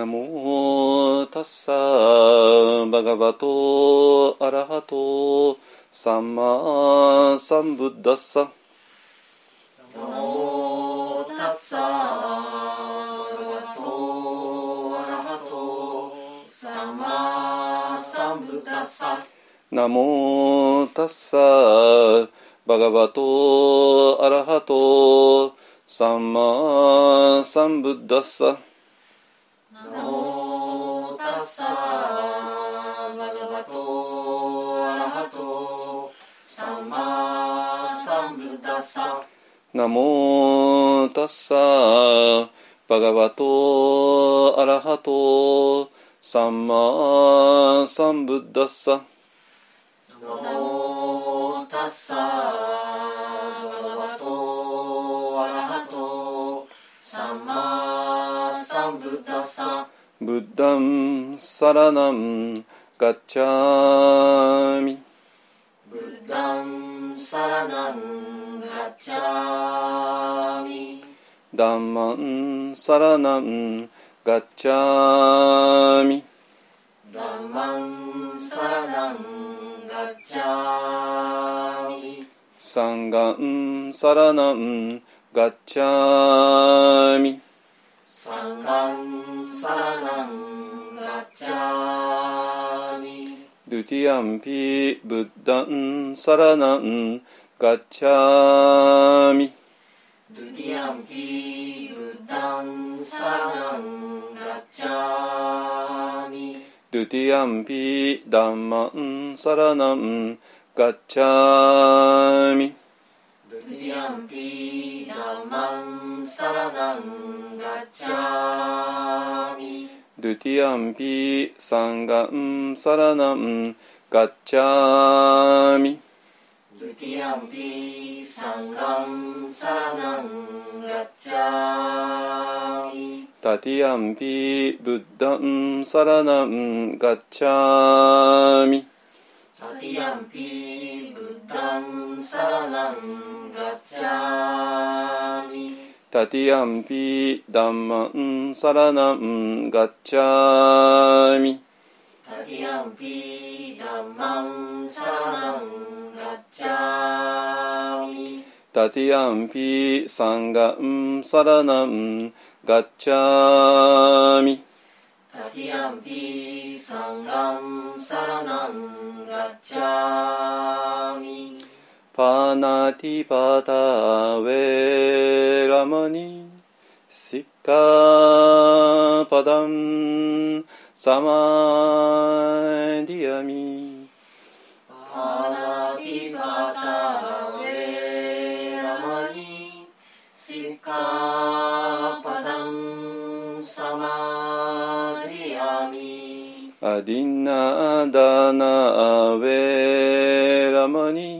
ナモタッサバガバトアラハトサンマサンブッダッサナモタッサバガバトアラハトサンマサンブッダッサナモタッサバガバトアラハトサンマサンブッダッササンマサンブッダッサ。ナモタッサバガバトアラハトサンマサンブッダッサブッダンサラナンガッチャミブッダンサラナンガッチャミダンマンサラナンガッチャラナンガッチャミサンガンサラナンガッチャミドゥティアンピブッダンサラナンガッチャミドゥティアンピブッダンサラナンガッチャミドゥティアンピダンマンサラナンガッチャティアンピサンガンサラナンガッチャミドゥティアンピサンガンサラナンガッチャミタティアンピブッダンサラナンガッチャミタティアンピブッダンサラナンガッチャミタティアンピダンマンサラナンガッチャミタティアンピダマンサラナンガッチャミタティアンピサンガンサラナンガッチャミタティアンピサンガンサラナンガッチャミパナティパタウェラマニシッカパダンサマディアミパナティパタウェラマニシカパダンサマディアミアディナダナウェラマニ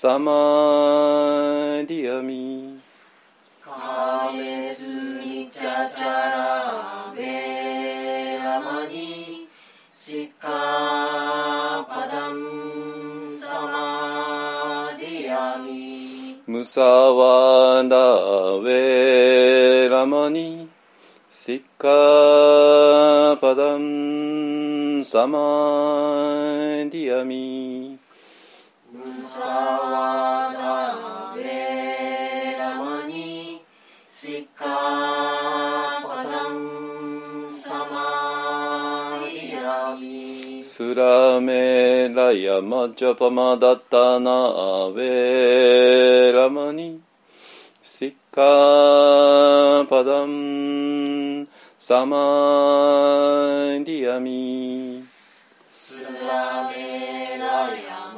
サマディアミカメスミチャチャラベラマニ。シッカパダム。サマディアミ。ムサワダベラマニシッカパダンサマディアミスラメラヤマジャパマダタナアベラマニシッカパダンサマディアミスラメ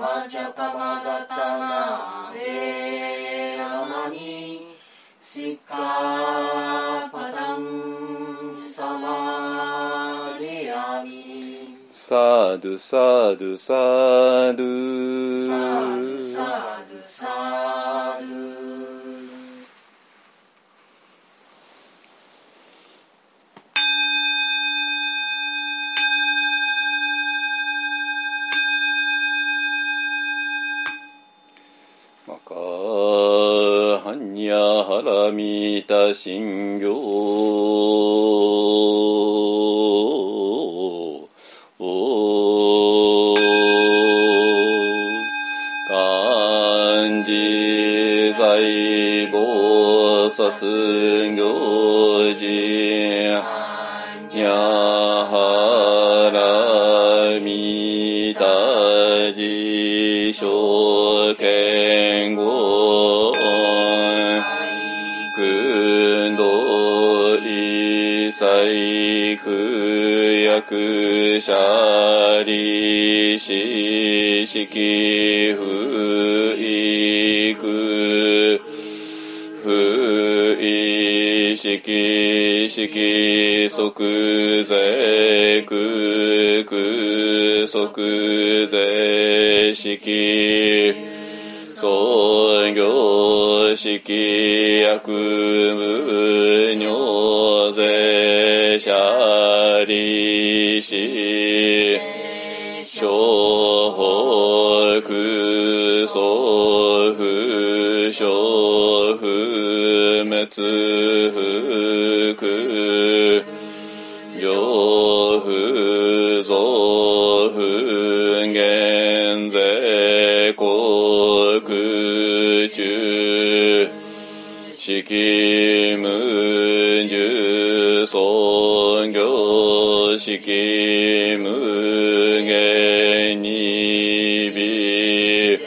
マジャパマダタナレラマニシカパダンサマディアミサドサドサドサドサドサドャハラミタ信行漢字在菩薩行事にゃはらみたじしょいさいくやくしゃりししきふいく。不意識識即税空空即税式創業式薬無尿者利子小法空相不小不滅不空行不増不減税国中式無重尊業式無限に微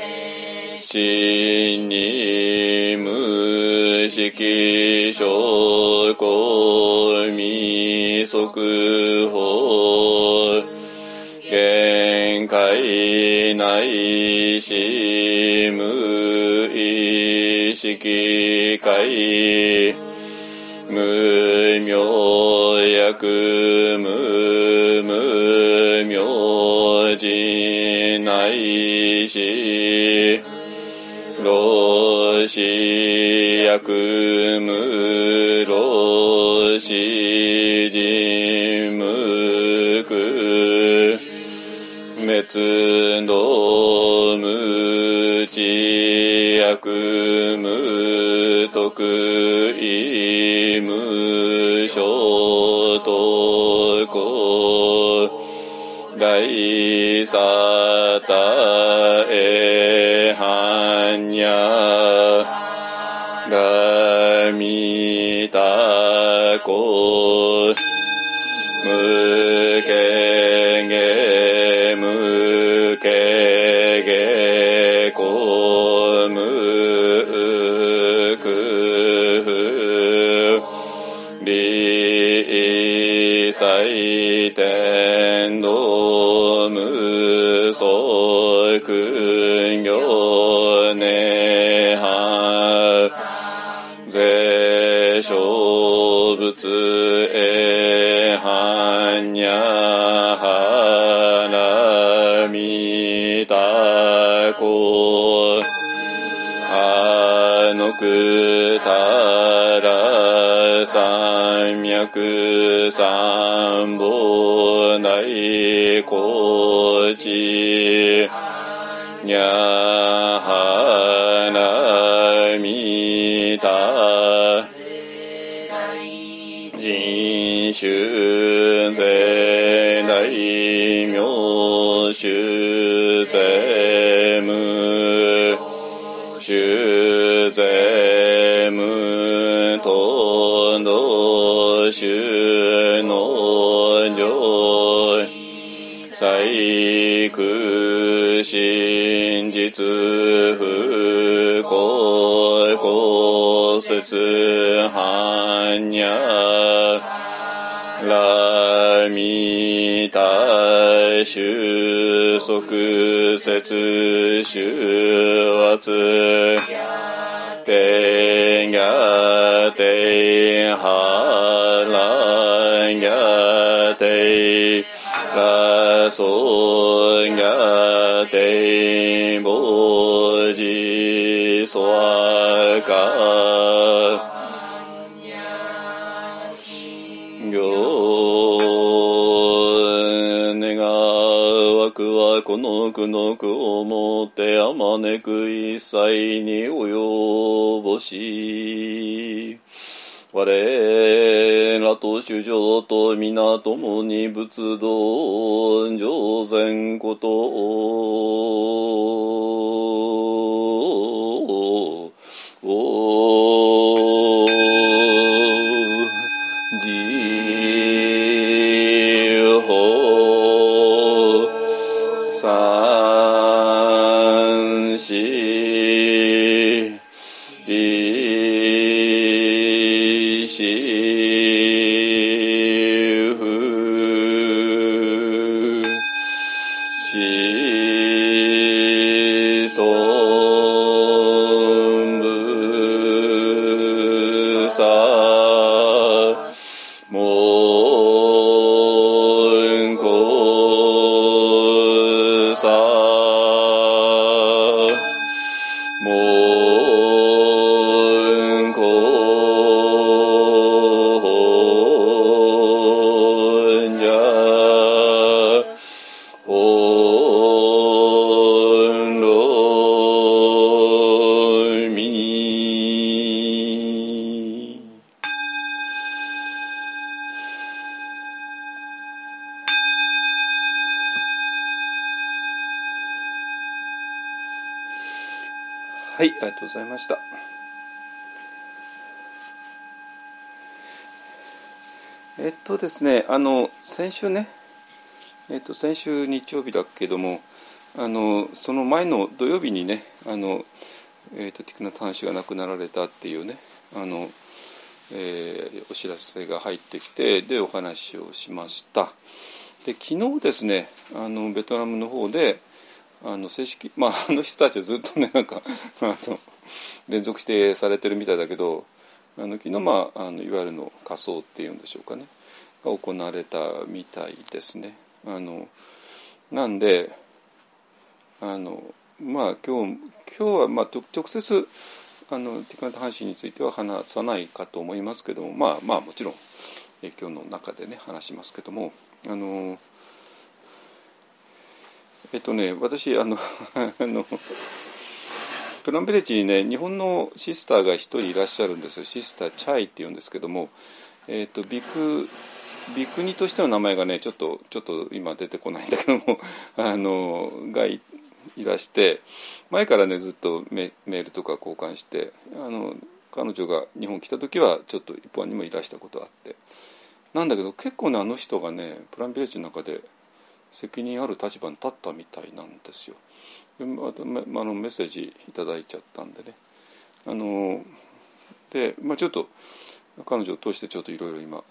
真に無識証拠未速報限界内し無意識界無明薬無し老子薬無老子人無空滅道無知薬無徳意大サタエハンニャラミタコ無相君行涅槃税小仏えはんにゃはらみたこあのくたら三脈三本大高知にゃはらみた人種税大名種税無種税無との種最空真実不公公説般若ラミタ収束節収圧天が天はらがてらソンガテンボジソワカ行願わくはこの苦の苦をもってあまねく一切に及ぼし我らと主上と皆共に仏道上善こと。ですね、あの先週ね、えっと先週日曜日だけども、あのその前の土曜日にね、あのえっとティクナタン氏が亡くなられたっていうね、あの、えーお知らせが入ってきてでお話をしました。で昨日ですね、あのベトナムの方で。あの正式まあ あの人たちはずっとねなんかあの連続してされてるみたいだけどあの昨日まああのいわゆるの仮装っていうんでしょうかねが行われたみたいですね。あのなんであのまあ今日今日はまあ直接あのティカナタ阪神については話さないかと思いますけどもまあまあもちろん今日の中でね話しますけどもあのえっとね、私あの あのプランベレッジにね日本のシスターが一人いらっしゃるんですよシスターチャイっていうんですけども、えっとビクビクニとしての名前がねちょっとちょっと今出てこないんだけども あのがいいらして前からねずっとメメールとか交換してあの彼女が日本来た時はちょっと一般にもいらしたことあってなんだけど結構ねあの人がねプランベレッジの中で責任ある立場に立ったみたいなんですよ。でまためあのメッセージいただいちゃったんでね。あので、まあ、ちょっと彼女を通してちょっといろいろ今、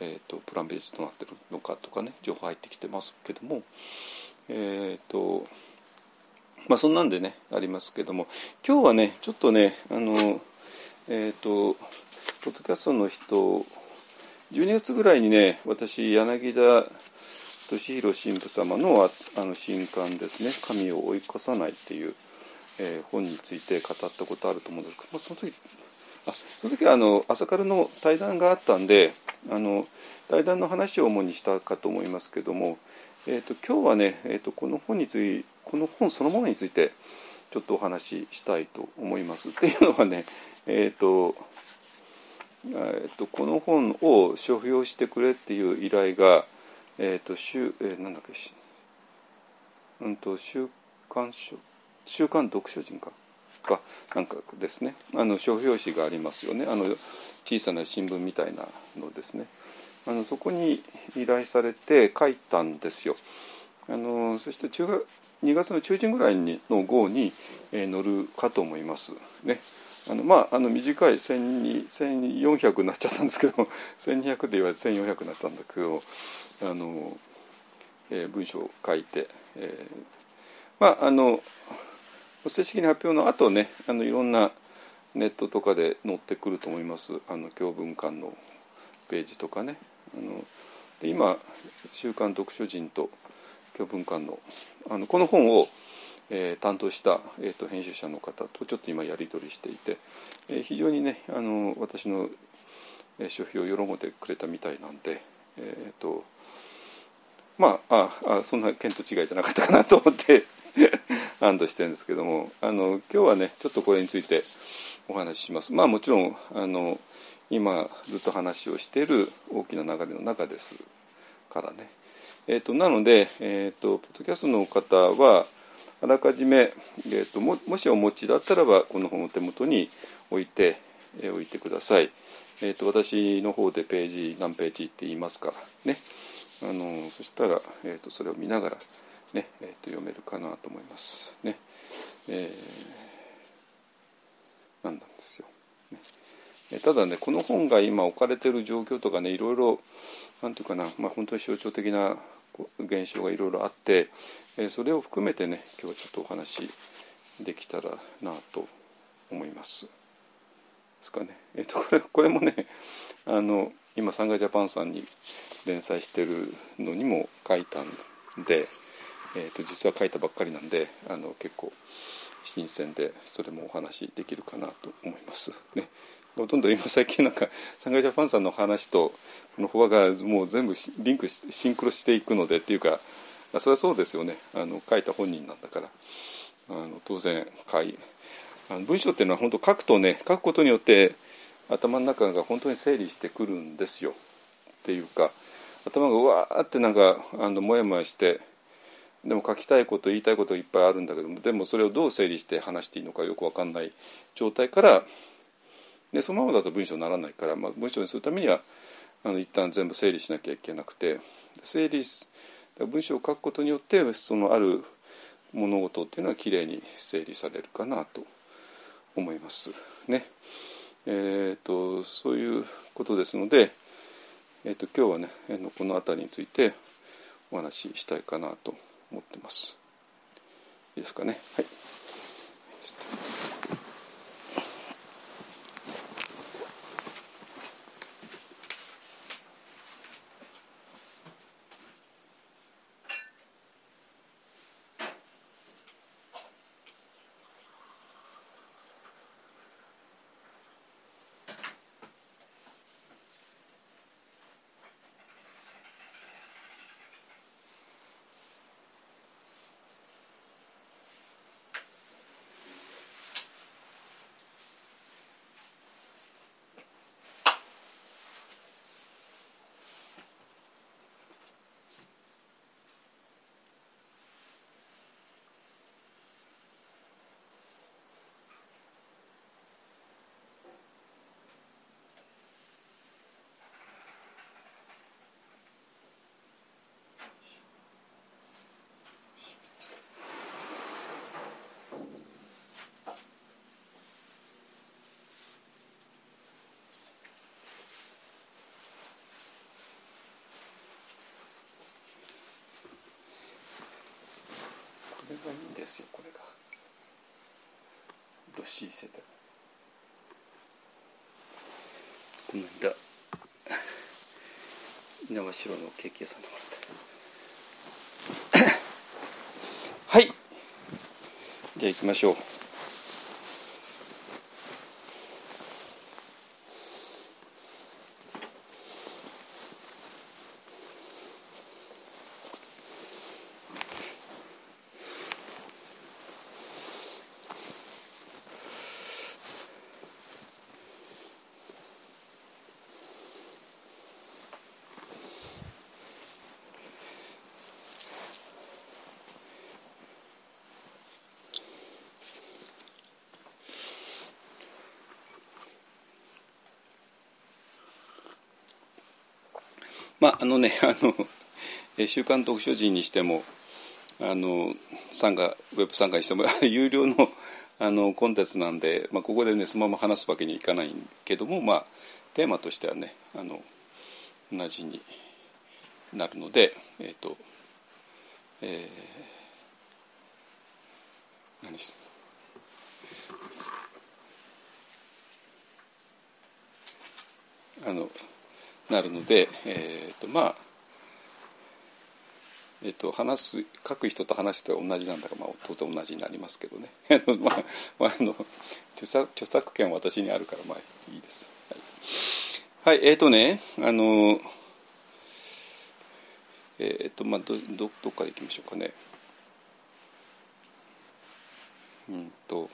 えーと、プランベージとなってるのかとかね情報入ってきてますけどもえっ、とまあそんなんでねありますけども今日はねちょっとねあのえっ、とポッドキャストの人12月ぐらいにね私柳田俊弘神父様のああの新刊ですね「神を追い越さない」っていう、えー本について語ったことあると思うんですけど、まあ、その時あその時はあの朝からの対談があったんであの対談の話を主にしたかと思いますけども、えー、と今日はね、えー、とこの本についこの本そのものについてちょっとお話ししたいと思います。っていうのはねえっ、とえー、とこの本を書評してくれっていう依頼が、えーと週えーなんだっけしうんと週刊書週刊読書人かかなんかですね。あの書評紙がありますよね。あの小さな新聞みたいなのですね。あのそこに依頼されて書いたんですよ。あのそして中学2月の中旬ぐらいにの号に、えー載るかと思います。ね。あのまああの短い12 1400になっちゃったんですけど 1200で言われて1400になったんだけどあの、えー文章を書いて、えーまああの正式に発表の後ねあのいろんなネットとかで載ってくると思います。あの教文館のページとかね。あの今「週刊読書人」と教文館のあのこの本を、えー、担当した、えーと、編集者の方とちょっと今やり取りしていて、えー、非常にねあの私の書評を喜んでくれたみたいなんで、えーとまあああそんな見当違いじゃなかったかなと思って。安堵してるんですけどもあの今日はねちょっとこれについてお話しします。まあもちろんあの今ずっと話をしている大きな流れの中ですからね。えーと、なので、えーと、ポッドキャストの方はあらかじめ、えーと、ももしお持ちだったらばこの本を手元に置いて、えー、置いてください。えー、と私の方でページ何ページって言いますからね。あのそしたら、えー、とそれを見ながらね、えー、と読めるかなと思います。ねえー、なんですよ。ね、えただねこの本が今置かれてる状況とかねいろいろなんていうかな、まあ、本当に象徴的な現象がいろいろあって、えそれを含めてね今日はちょっとお話できたらなと思います。ですかね。えっ、とこれこれもねあの今サンガジャパンさんに連載してるのにも書いたんで、えー、と実は書いたばっかりなんであの結構新鮮でそれもお話できるかなと思います。ね、ほとんど今最近なんかサンガジャパンさんの話とこのフォアがもう全部リンクしシンクロしていくのでっていうかそれはそうですよね。あの書いた本人なんだから。あの当然書い。あの文章っていうのは本当書くとね書くことによって頭の中が本当に整理してくるんですよ。っていうか頭がわーってなんかあのもやもやしてでも書きたいこと言いたいこといっぱいあるんだけどもでもそれをどう整理して話していいのかよく分かんない状態からでそのままだと文章にならないから、まあ、文章にするためにはあの一旦全部整理しなきゃいけなくて整理文章を書くことによってそのある物事っていうのはきれいに整理されるかなと思いますね。えーと、そういうことですので、えーと、今日はねこの辺りについてお話ししたいかなと思ってます。いいですかね。はいがいいんですよこれが。どっしりしてて。この間猪苗代のケーキ屋さんでもらったはい。じゃあ行きましょう。まああのねあの週刊読書人にしてもあの参加ウェブ参加にしても有料のあのコンテンツなんで、まあ、ここでねそのまま話すわけにいかないけども、まあ、テーマとしてはねあの同じになるのでえっ、ー、とえー、何しあのなるので、えーとまあえっと、話す書く人と話す人は同じなんだから、まあ、当然同じになりますけどね まあ、まあ、あの著作著作権は私にあるからまあいいです。はい、はい、えっ、ー、とねあのえっ、ー、とまあどどどっからいきましょうかね。うんと。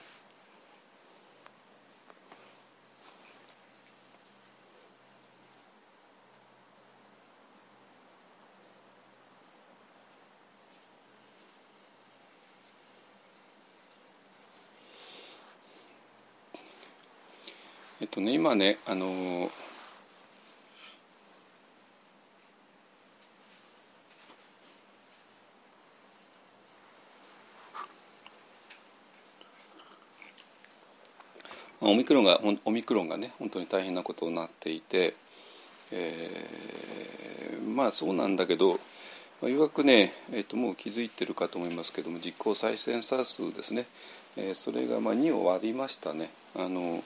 とね今ねあのオミクロンがオミクロンがね本当に大変なことになっていて、えー、まあそうなんだけどいわくね、えー、ともう気づいてるかと思いますけども実行再生産数ですね、えー、それがまあ2を割りましたね。あの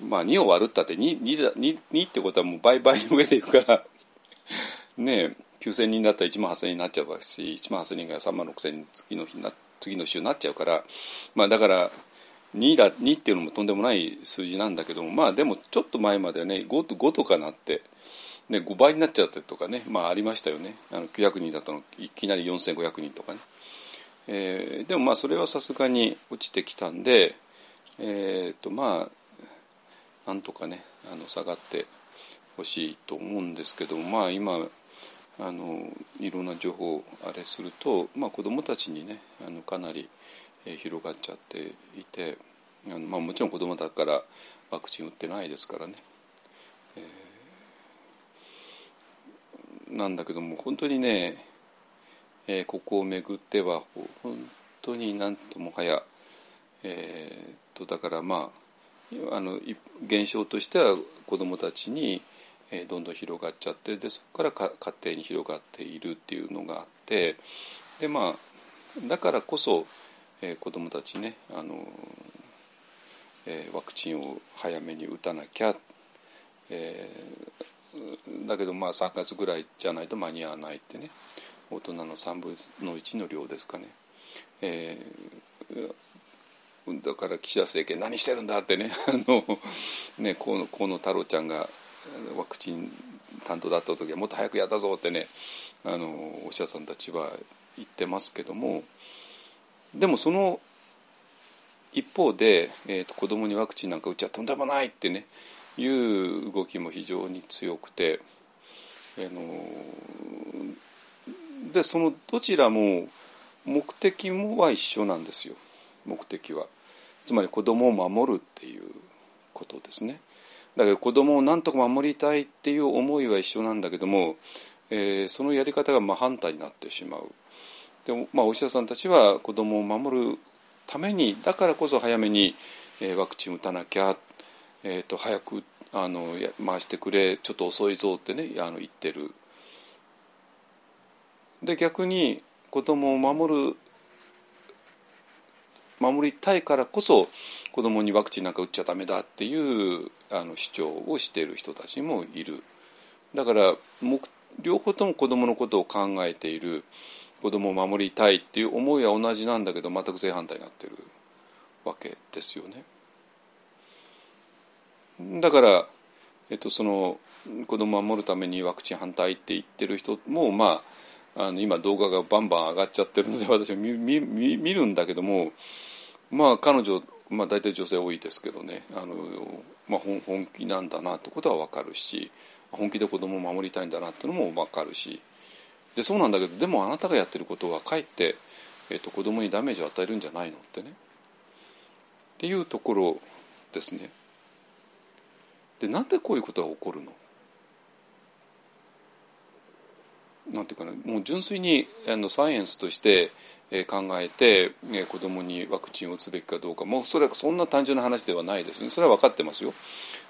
まあ2を割るったって 2, 2, 2, 2ってことはもう倍々の上でいくから。ねえ9,000人だったら1万8,000人になっちゃうし1万8,000人が3万6,000人次の日な次の週になっちゃうから。まあだから2だ2っていうのもとんでもない数字なんだけどもまあでもちょっと前まではね 5, と5とかなって、ね、5倍になっちゃってとかねまあありましたよね。あの900人だったのいきなり4500人とかね、えー、でもまあそれはさすがに落ちてきたんでえっ、とまあなんとかねあの下がってほしいと思うんですけどまあ今あのいろんな情報あれすると、まあ、子どもたちにねあのかなり広がっちゃっていてあの、まあ、もちろん子どもだからワクチン打ってないですからね、えー、なんだけども本当にね、えー、ここをめぐっては本当になんともはや、えー、とだからまああの現象としては子どもたちに、どんどん広がっちゃってでそこからか家庭に広がっているっていうのがあってでまあだからこそえー、子どもたちねあの、えー、ワクチンを早めに打たなきゃ、えー、だけどまあ3月ぐらいじゃないと間に合わないってね大人の3分の1の量ですかね。えー、だから岸田政権何してるんだってね あのね河野河野太郎ちゃんがワクチン担当だった時はもっと早くやったぞってねあのお医者さんたちは言ってますけどもでもその一方で、えーと、子供にワクチンなんか打っちゃとんでもないってねいう動きも非常に強くて、あのでそのどちらも目的もは一緒なんですよ目的は。つまり子供を守るっていうことですね。だけど子供をなんとか守りたいっていう思いは一緒なんだけども、えー、そのやり方が真反対になってしまう。でも、まあ、お医者さんたちは子どもを守るためにだからこそ早めに、えー、ワクチン打たなきゃ、えーと、早くあの回してくれちょっと遅いぞってねあの言ってる。で逆に子どもを守る守りたいからこそ子どもにワクチンなんか打っちゃダメだっていうあの主張をしている人たちもいる。だから両方とも子どものことを考えている。子供を守りたいっていう思いは同じなんだけど全く正反対になってる。わけですよね。だから、えっと、その子供を守るためにワクチン反対って言ってる人もまああの今動画がバンバン上がっちゃってるので私は見見見るんだけどもまあ彼女、まあ、大体女性多いですけどね。あの、まあ、本気なんだなってことは分かるし本気で子供を守りたいんだなってのも分かるし。でそうなんだけどでもあなたがやってることはかえって、えーと、子供にダメージを与えるんじゃないのってね。っていうところですね。でなんでこういうことが起こるの？なんていうかなもう純粋にあのサイエンスとして、え、考えて、えー、子供にワクチンを打つべきかどうかもうそれはそんな単純な話ではないですね。それは分かってますよ。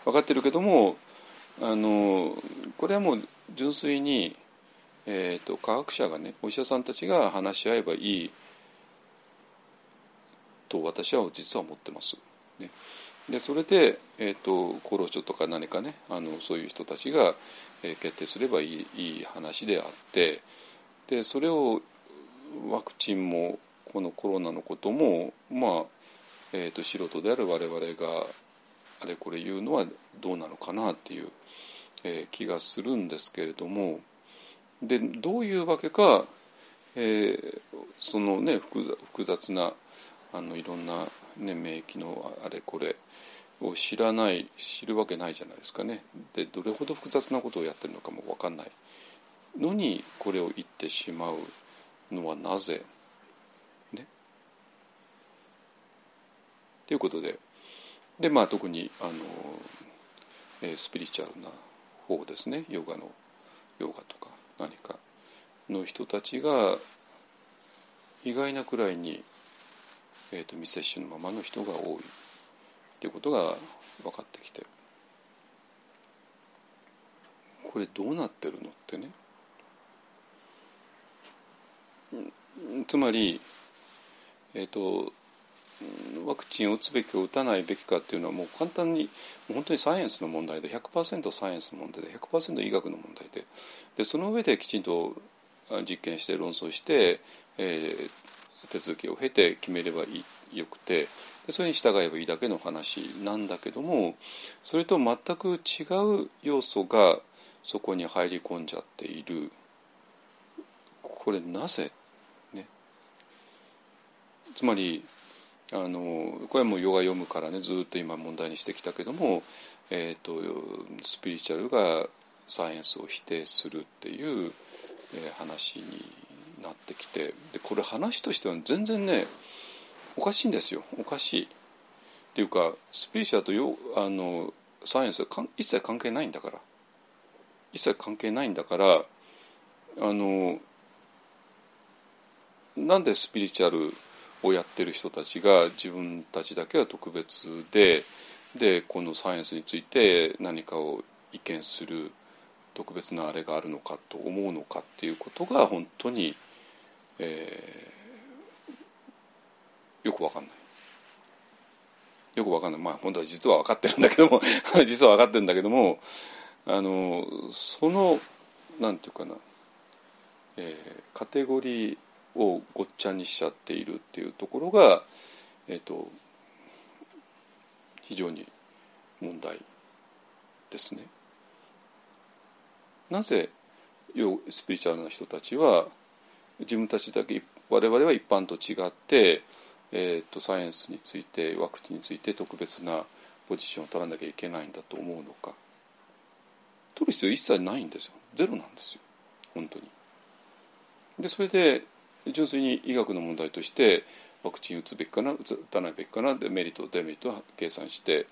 分かってるけどもあのこれはもう純粋にえーと、科学者がねお医者さんたちが話し合えばいいと私は実は思ってます。ね、でそれで、えーと、厚労省とか何かねあのそういう人たちが、え、決定すればいいいい話であってでそれをワクチンもこのコロナのこともまあ、えーと、素人である我々があれこれ言うのはどうなのかなっていう、えー、気がするんですけれどもでどういうわけか、えー、そのね複雑なあのいろんな、ね、免疫のあれこれを知らない知るわけないじゃないですかね。でどれほど複雑なことをやってるのかも分かんないのにこれを言ってしまう。のはなぜ？ね。ということででまあ特にあの、えー、スピリチュアルな方ですね。ヨガのヨガとか何かの人たちが意外なくらいに、えーと、未接種のままの人が多い。っていうことが分かってきて。これどうなってるのってね。つまり、えーと、ワクチンを打つべきか打たないべきかっていうのはもう簡単に本当にサイエンスの問題で100%サイエンスの問題で100%医学の問題で。でその上できちんと実験して論争して、えー、手続きを経て決めればいいよくて。でそれに従えばいいだけの話なんだけどもそれと全く違う要素がそこに入り込んじゃっている。これなぜつまりあのこれはもうヨガ読むからねずっと今問題にしてきたけども、えーと、スピリチュアルがサイエンスを否定するっていう、えー、話になってきてでこれ話としては全然ねおかしいんですよおかしい。っていうかスピリチュアルとよあのサイエンスは一切関係ないんだから一切関係ないんだからあのなんでスピリチュアルをやってる人たちが自分たちだけは特別ででこのサイエンスについて何かを意見する特別なあれがあるのかと思うのかっていうことが本当に、えー、よくわかんない。よくわかんないまあ本当は実は分かってるんだけども 実は分かってるんだけどもあのそのなんていうかな、えー、カテゴリーをごっちゃにしちゃっているっていうところが、えーと、非常に問題ですね。なぜスピリチュアルな人たちは自分たちだけ我々は一般と違って、えーと、サイエンスについてワクチンについて特別なポジションを取らなきゃいけないんだと思うのか取る必要一切ないんですよゼロなんですよ本当に。でそれで純粋に医学の問題としてワクチン打つべきかな打たないべきかなでメリットデメリットを計算して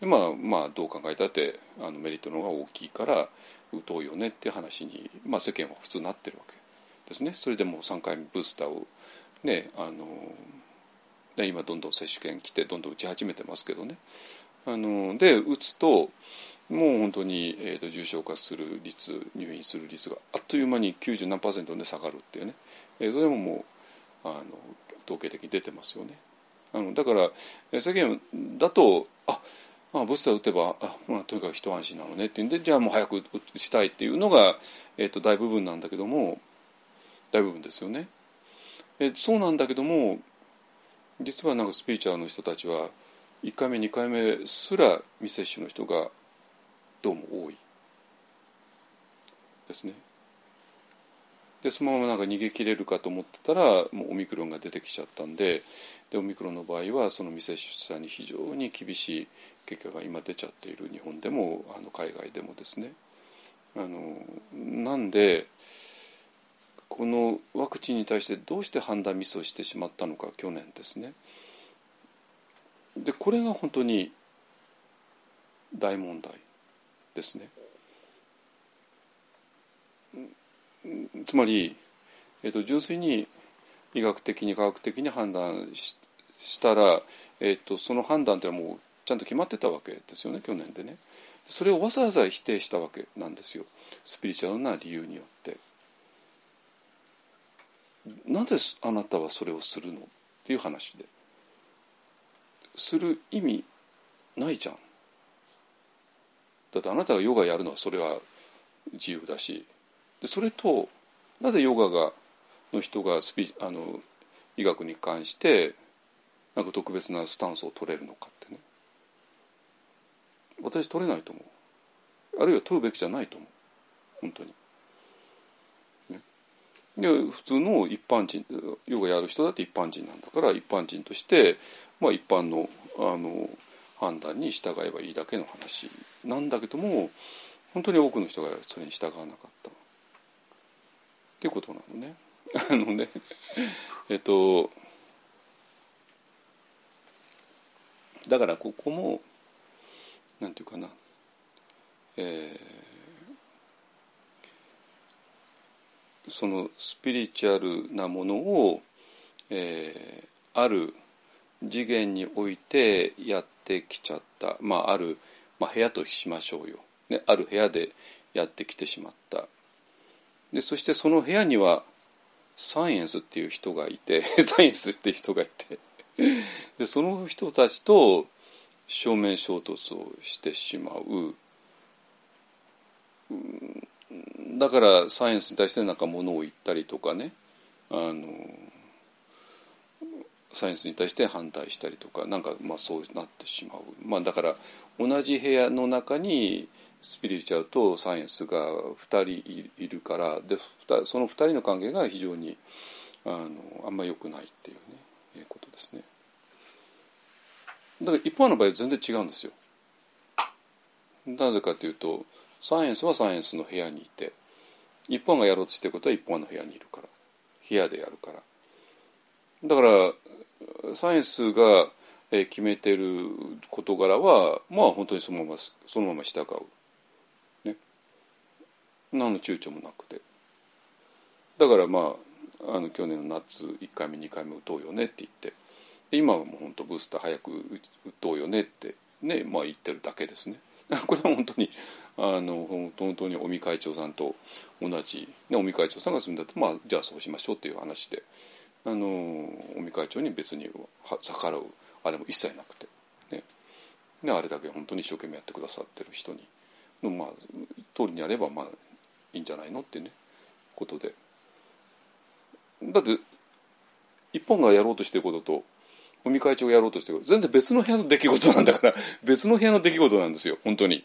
で、まあ、まあどう考えたってあのメリットの方が大きいから打とうよねっていう話に、まあ、世間は普通なってるわけですね。それでもう3回目ブースターをねあのね今どんどん接種券来てどんどん打ち始めてますけどね。あので打つともう本当に、えーと、重症化する率入院する率があっという間に90何パーセントで下がるっていうね、え、それももうあの統計的に出てますよね。あのだから世間だとあまあ、ブスター打てばあ、まあ、とにかく一安心なのねっていうんでじゃあもう早く打ちたいっていうのが、えーと、大部分なんだけども大部分ですよね。え、そうなんだけども実はなんかスピリチュアルの人たちは1回目2回目すら未接種の人がどうも多いですね。でそのままなんか逃げ切れるかと思ってたらもうオミクロンが出てきちゃったんででオミクロンの場合はその未接種者に非常に厳しい結果が今出ちゃっている日本でもあの海外でもですね。あのなんでこのワクチンに対してどうして判断ミスをしてしまったのか去年ですね。でこれが本当に大問題ですね。つまり、えーと、純粋に医学的に科学的に判断したら、えーと、その判断っていうのはもうちゃんと決まってたわけですよね去年でね。それをわざわざ否定したわけなんですよスピリチュアルな理由によって。なぜあなたはそれをするのっていう話で。する意味ないじゃん。だってあなたがヨガやるのはそれは自由だしそれとなぜヨガがの人がスピあの医学に関してなんか特別なスタンスを取れるのかってね。私取れないと思う。あるいは取るべきじゃないと思う。本当に。ね、で普通の一般人ヨガやる人だって一般人なんだから一般人として、まあ、一般のあの判断に従えばいいだけの話。なんだけども本当に多くの人がそれに従わなかった。てことなのね。あのねえっとだからここもなんていうかなえー、そのスピリチュアルなものを、えー、ある次元においてやってきちゃった。まあある、まあ、部屋としましょうよ、ね、ある部屋でやってきてしまった。でそしてその部屋にはサイエンスっていう人がいてサイエンスっていう人がいて。でその人たちと正面衝突をしてしまう。だからサイエンスに対して何かものを言ったりとかね。あのサイエンスに対して反対したりとかなんかまあそうなってしまう、まあ、だから同じ部屋の中にスピリチュアルとサイエンスが2人いるからでその2人の関係が非常にあのあんまり良くないっていうねことですね。だから一方の場合は全然違うんですよ。なぜかというとサイエンスはサイエンスの部屋にいて一方がやろうとしてることは一方の部屋にいるから部屋でやるからだからサイエンスが決めてる事柄はまあ本当にそのままそのまま従う何の躊躇もなくて。だからまああの去年の夏1回目2回目打とうよねって言って。今はもう本当ブースター早く打とうよねってねまあ言ってるだけですね。これは本当にあの本当に尾身会長さんと同じ、ね、尾身会長さんがするんだってまあじゃあそうしましょうっていう話であの尾身会長に別に逆らうあれも一切なくて、ね、ねあれだけ本当に一生懸命やってくださってる人にのまあ通りにやればまあいいんじゃないの？ってねことで。だって一本がやろうとしてることと尾身会長がやろうとしてること全然別の部屋の出来事なんだから 別の部屋の出来事なんですよ本当に。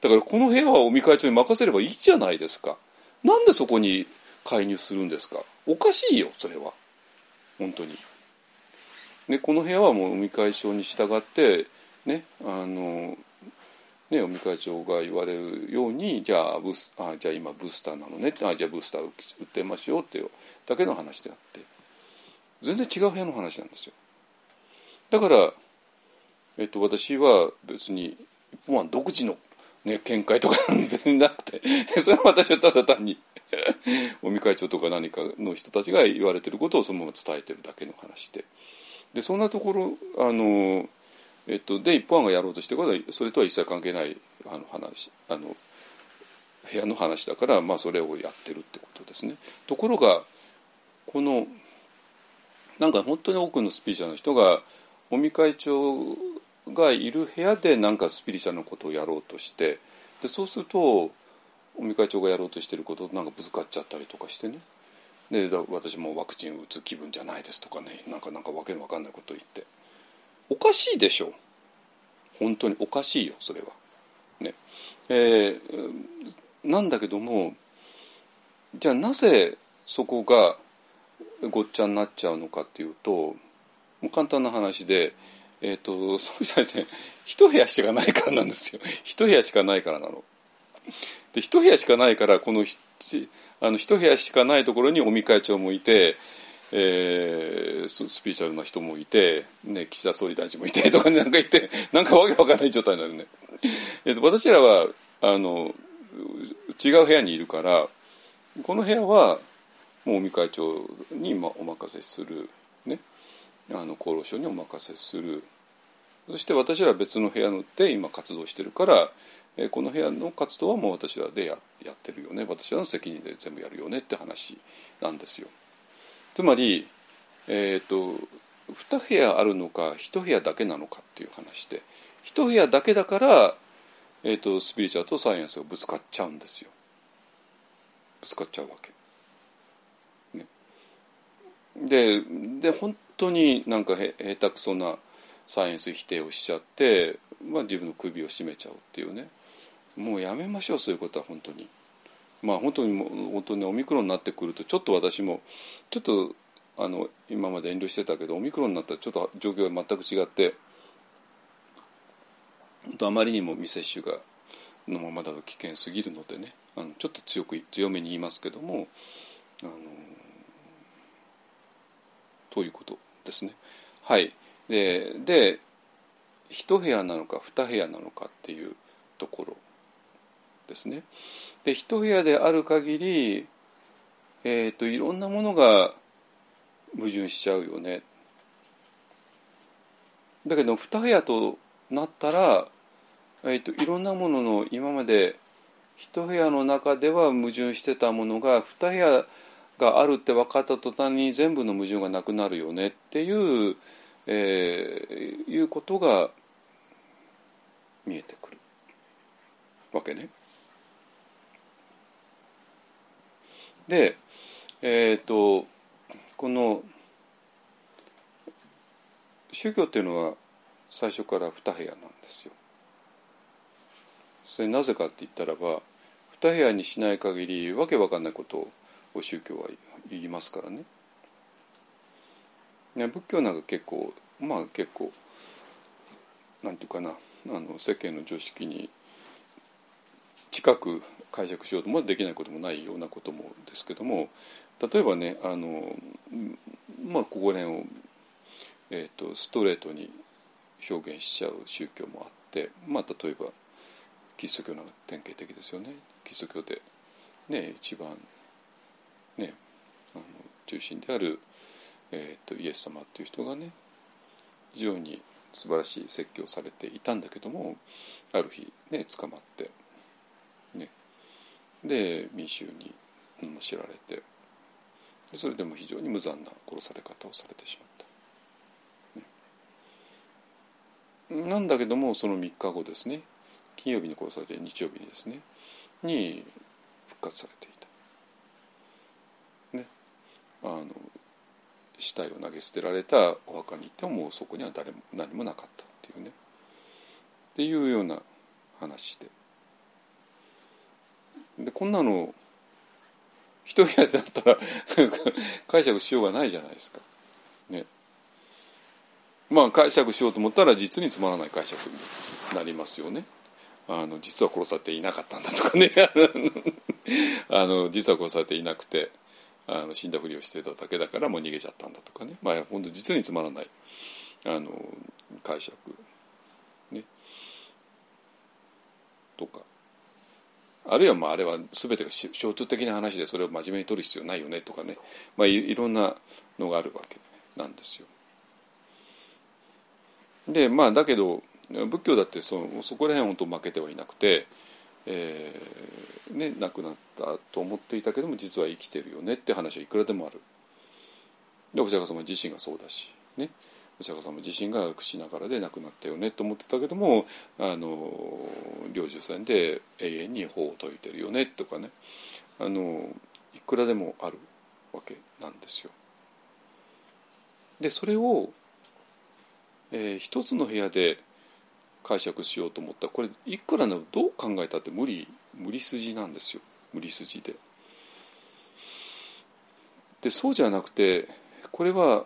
だからこの部屋は尾身会長に任せればいいじゃないですか。なんでそこに介入するんですか？おかしいよそれは。本当に。ねこの部屋はもう尾身会長に従ってねあのね、尾身会長が言われるようにじゃあブスあじゃあ今ブースターなのねあじゃあブースター打ってますよっていうだけの話であって。全然違う部屋の話なんですよ。だから、えっと、私は別に一本は独自の、ね、見解とか 別になくてそれは私はただ単に尾身会長とか何かの人たちが言われてることをそのまま伝えてるだけの話で。でそんなところあの、えっと、で一本がやろうとしてることはそれとは一切関係ないあの話あの部屋の話だから、まあ、それをやってるってことですね。ところがこのなんか本当に多くのスピーチャーの人が尾身会長がいる部屋でなんかスピリチュアルのことをやろうとしてでそうすると尾身会長がやろうとしてることなんかぶつかっちゃったりとかしてねで私もワクチン打つ気分じゃないですとかねなんかなんかわけのわかんないこと言っておかしいでしょ本当におかしいよそれは。ねえー、なんだけどもじゃあなぜそこがごっちゃになっちゃうのかっていうともう簡単な話で、えーと、そういう人はね一部屋しかないからなんですよ一部屋しかないからなの。で一部屋しかないからこのあの一部屋しかないところに尾身会長もいて、えー、スピーチャルな人もいて、ね、岸田総理大臣もいてとかなんかいて なんかわけわかんない状態になるね。えーと、私らはあの違う部屋にいるからこの部屋はもう尾身会長にお任せするねあの厚労省にお任せするそして私ら別の部屋で今活動してるから、えこの部屋の活動はもう私らでややってるよね私らの責任で全部やるよねって話なんですよ。つまり、えーと、と2部屋あるのか1部屋だけなのかっていう話で1部屋だけだから、えーと、スピリチュアルとサイエンスがぶつかっちゃうんですよ。ぶつかっちゃうわけ。でで本当になんかへ下手くそなサイエンス否定をしちゃって、まあ、自分の首を絞めちゃうっていうねもうやめましょうそういうことは本当にまあ本当にも本当にオミクロンになってくるとちょっと私もちょっとあの今まで遠慮してたけどオミクロンになったらちょっと状況が全く違って本当あまりにも未接種がのままだと危険すぎるのでねあのちょっと強く強めに言いますけどもあのということですね。はい、でで一部屋なのか二部屋なのかっていうところですね。で一部屋である限り、えー、といろんなものが矛盾しちゃうよね。だけど二部屋となったら、えー、といろんなものの今まで一部屋の中では矛盾してたものが二部屋があるって分かった途端に全部の矛盾がなくなるよねっていう、えーいうことが見えてくるわけね。でえっ、とこの宗教っていうのは最初から二部屋なんですよ。それなぜかって言ったらば二部屋にしない限りわけわかんないことを宗教は言いますからね。ね仏教なんか結構まあ結構なんていうかなあの世間の常識に近く解釈しようともできないこともないようなこともですけども例えばねあのまあここら辺を、えー、とストレートに表現しちゃう宗教もあってまあ例えばキリスト教なんか典型的ですよね。キリスト教でね一番ねあの中心である、えー、とイエス様っていう人がね非常に素晴らしい説教をされていたんだけどもある日ね捕まってで民衆に知られて。それでも非常に無残な殺され方をされてしまった、ね、なんだけどもその3日後ですね。金曜日に殺されて日曜日にですね。に復活されていた。ね。あの死体を投げ捨てられたお墓に行ってももうそこには誰も何もなかったっていうね。っていうような話で。でこんなの一部屋だったら 解釈しようがないじゃないですか。ね。まあ解釈しようと思ったら実につまらない解釈になりますよね。あの実は殺されていなかったんだとかね あの実は殺されていなくてあの死んだふりをしてただけだからもう逃げちゃったんだとかねまあ本当実につまらないあの解釈ねとかあるいはまああれは全てが象徴的な話でそれを真面目に取る必要ないよねとかね、まあ、いろんなのがあるわけなんですよ。でまあだけど仏教だってそのそこら辺本当負けてはいなくて、えーね、亡くなったと思っていたけども実は生きてるよねって話はいくらでもある。でお釈迦様自身がそうだしねお釈迦様自身が口ながらで亡くなったよねと思ってたけどもあの領受戦で永遠に法を説いてるよねとかねあのいくらでもあるわけなんですよ。でそれを、えー、一つの部屋で解釈しようと思ったこれいくらのどう考えたって無理無理筋なんですよ無理筋で。でそうじゃなくてこれは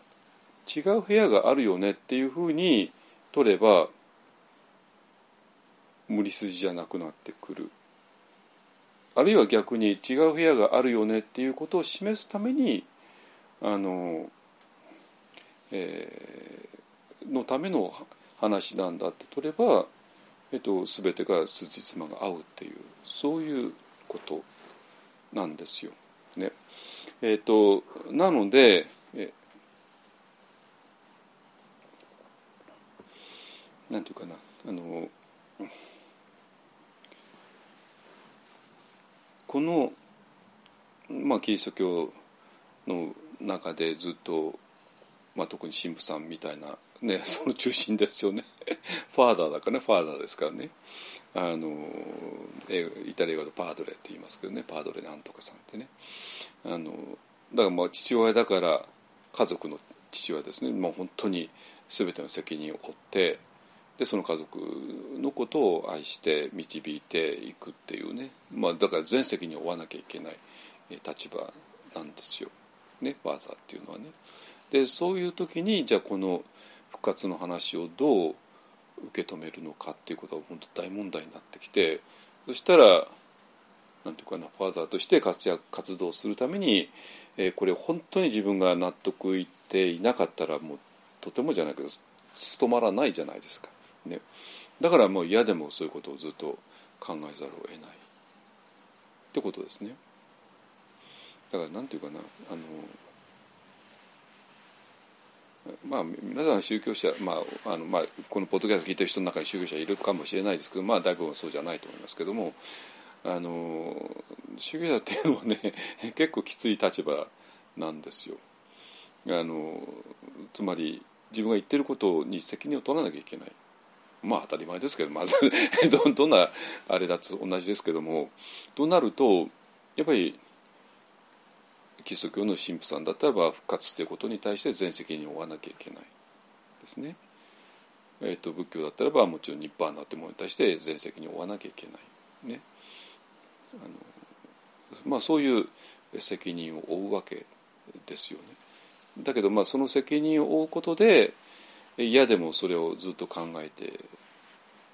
違う部屋があるよねっていうふうに取れば無理筋じゃなくなってくるあるいは逆に違う部屋があるよねっていうことを示すためにあの、えー、のための話なんだって取れば、えっと、全てが辻褄が合うっていうそういうことなんですよ。ねえっと、なのでえなんていうかな。あのこの、まあ、キリスト教の中でずっと、まあ、特に神父さんみたいな、ね、その中心ですよね。ファーダーだからねファーダーですからね。あのイタリア語でパードレって言いますけどね。パードレなんとかさんってね。あのだからまあ父親だから家族の父はですね。もう本当に全ての責任を負ってでその家族のことを愛して導いていくっていうね、まあ、だから全責任を負わなきゃいけない立場なんですよ、ね、ファーザーっていうのはね。でそういう時にじゃあこの復活の話をどう受け止めるのかっていうことが本当大問題になってきてそしたらなんていうかなファーザーとして活躍活動するために、えー、これ本当に自分が納得いっていなかったらもうとてもじゃないけど務まらないじゃないですか。ね、だからもう嫌でもそういうことをずっと考えざるを得ないってことですね。だからなんていうかなあのまあ、皆さん宗教者、まああのまあ、このポッドキャスト聞いてる人の中に宗教者いるかもしれないですけど、まあ、大部分はそうじゃないと思いますけどもあの宗教者っていうのはね 結構きつい立場なんですよ。あのつまり自分が言ってることに責任を取らなきゃいけない。まあ当たり前ですけど、まず どどんなあれだと同じですけどもとなるとやっぱりキリスト教の神父さんだったらば復活ということに対して全責任を負わなきゃいけないですね。えーと、仏教だったらばもちろんニッパーナってものに対して全責任を負わなきゃいけない。ね、あのまあ、そういう責任を負うわけですよね。だけどまあその責任を負うことで嫌でもそれをずっと考えて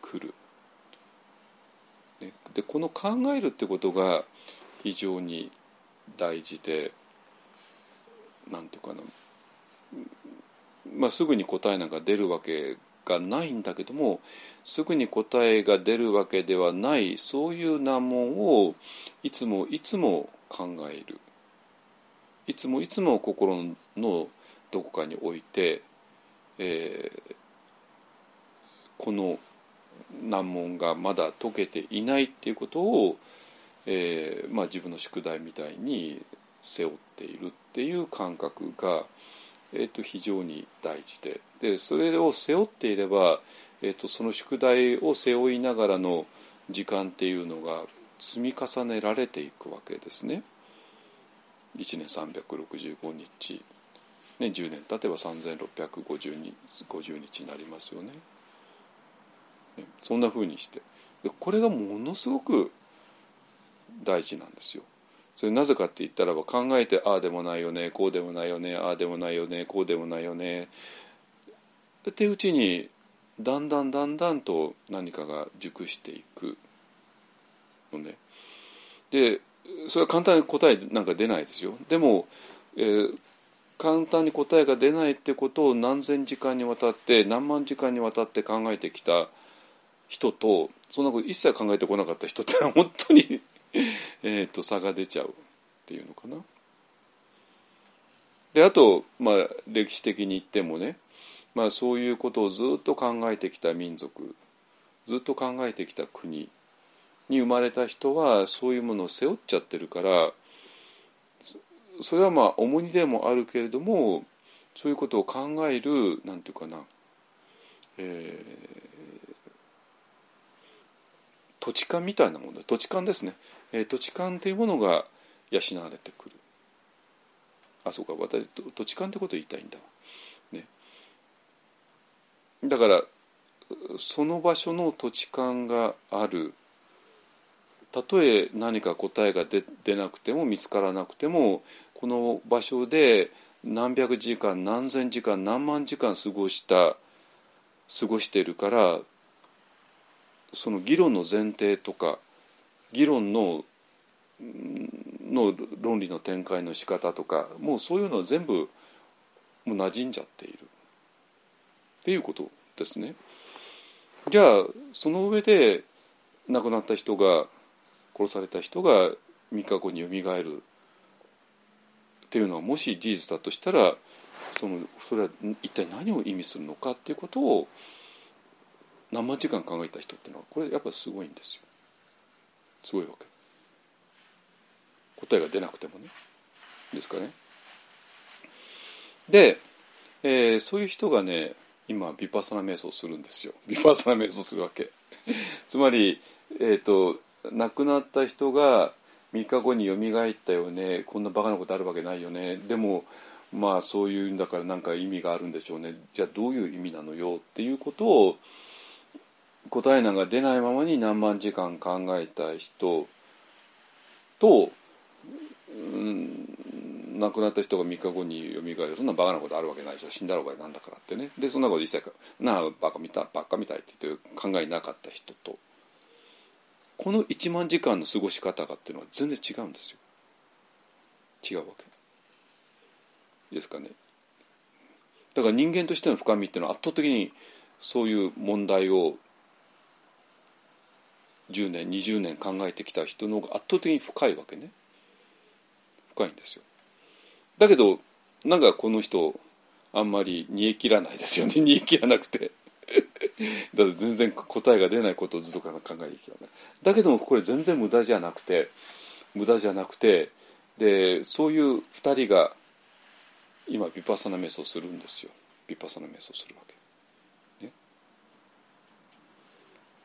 くる。でこの考えるってことが非常に大事でなんていうかな、まあ、すぐに答えなんか出るわけがないんだけどもすぐに答えが出るわけではないそういう難問をいつもいつも考える。いつもいつも心のどこかに置いて、えー、この難問がまだ解けていないっていうことを、えーまあ、自分の宿題みたいに背負っているっていう感覚が、えー、と非常に大事ででそれを背負っていれば、えー、とその宿題を背負いながらの時間っていうのが積み重ねられていくわけですね。1年365日、ね、10年経てば3650日 ,50 日になりますよね。ねそんなふうにしてでこれがものすごく大事なんですよ。それなぜかって言ったらば考えてああでもないよねこうでもないよねああでもないよねこうでもないよねってうちにだんだんだんだんと何かが熟していくのね。でそれは簡単に答えなんか出ないですよ。でも、えー、簡単に答えが出ないってことを何千時間にわたって何万時間にわたって考えてきた人とそんなこと一切考えてこなかった人ってのは本当に えと差が出ちゃうっていうのかな。であと、まあ、歴史的に言ってもね、まあ、そういうことをずっと考えてきた民族ずっと考えてきた国に生まれた人はそういうものを背負っちゃってるからそれはまあ重荷でもあるけれどもそういうことを考えるなんていうかな、えー、土地勘みたいなもの土地勘ですね。えー、土地勘というものが養われてくる。あそうか。私土地勘ってことを言いたいんだね。だからその場所の土地勘がある。たとえ何か答えが出出なくても見つからなくてもこの場所で何百時間何千時間何万時間過ごした過ごしているからその議論の前提とか議論のの論理の展開の仕方とかもうそういうのは全部もう馴染んじゃっているっていうことですね。じゃあその上で亡くなった人が殺された人が3日後によみがえる。っていうのはもし事実だとしたらそのそれは一体何を意味するのかっていうことを何万時間考えた人っていうのはこれやっぱすごいんですよ。すごいわけ。答えが出なくてもね。ですかね。で、えー、そういう人がね今ビパッサナ瞑想するんですよ。ビパッサナ瞑想するわけ。つまり、えーと、亡くなった人が3日後によみがえったよね。こんなバカなことあるわけないよね。でもまあそういうんだからなんか意味があるんでしょうね。じゃあどういう意味なのよっていうことを答えなんか出ないままに何万時間考えた人と、うん、亡くなった人が3日後によみがえる。そんなバカなことあるわけないでしょ死んだらお前なんだからってね。でそんなこと一切なあバカみたいバカみたいって言って考えなかった人と。この1万時間の過ごし方がっていうのは全然違うんですよ。違うわけ。ですかね。だから人間としての深みっていうのは圧倒的にそういう問題を10年20年考えてきた人の方が圧倒的に深いわけね。深いんですよ。だけどなんかこの人あんまり煮え切らないですよね。煮え切らなくて。だって全然答えが出ないことをずっと考えてきたねだけどもこれ全然無駄じゃなくて無駄じゃなくてでそういう2人が今ビパサナ瞑想するんですよ。ビパサナ瞑想するわけ、ね、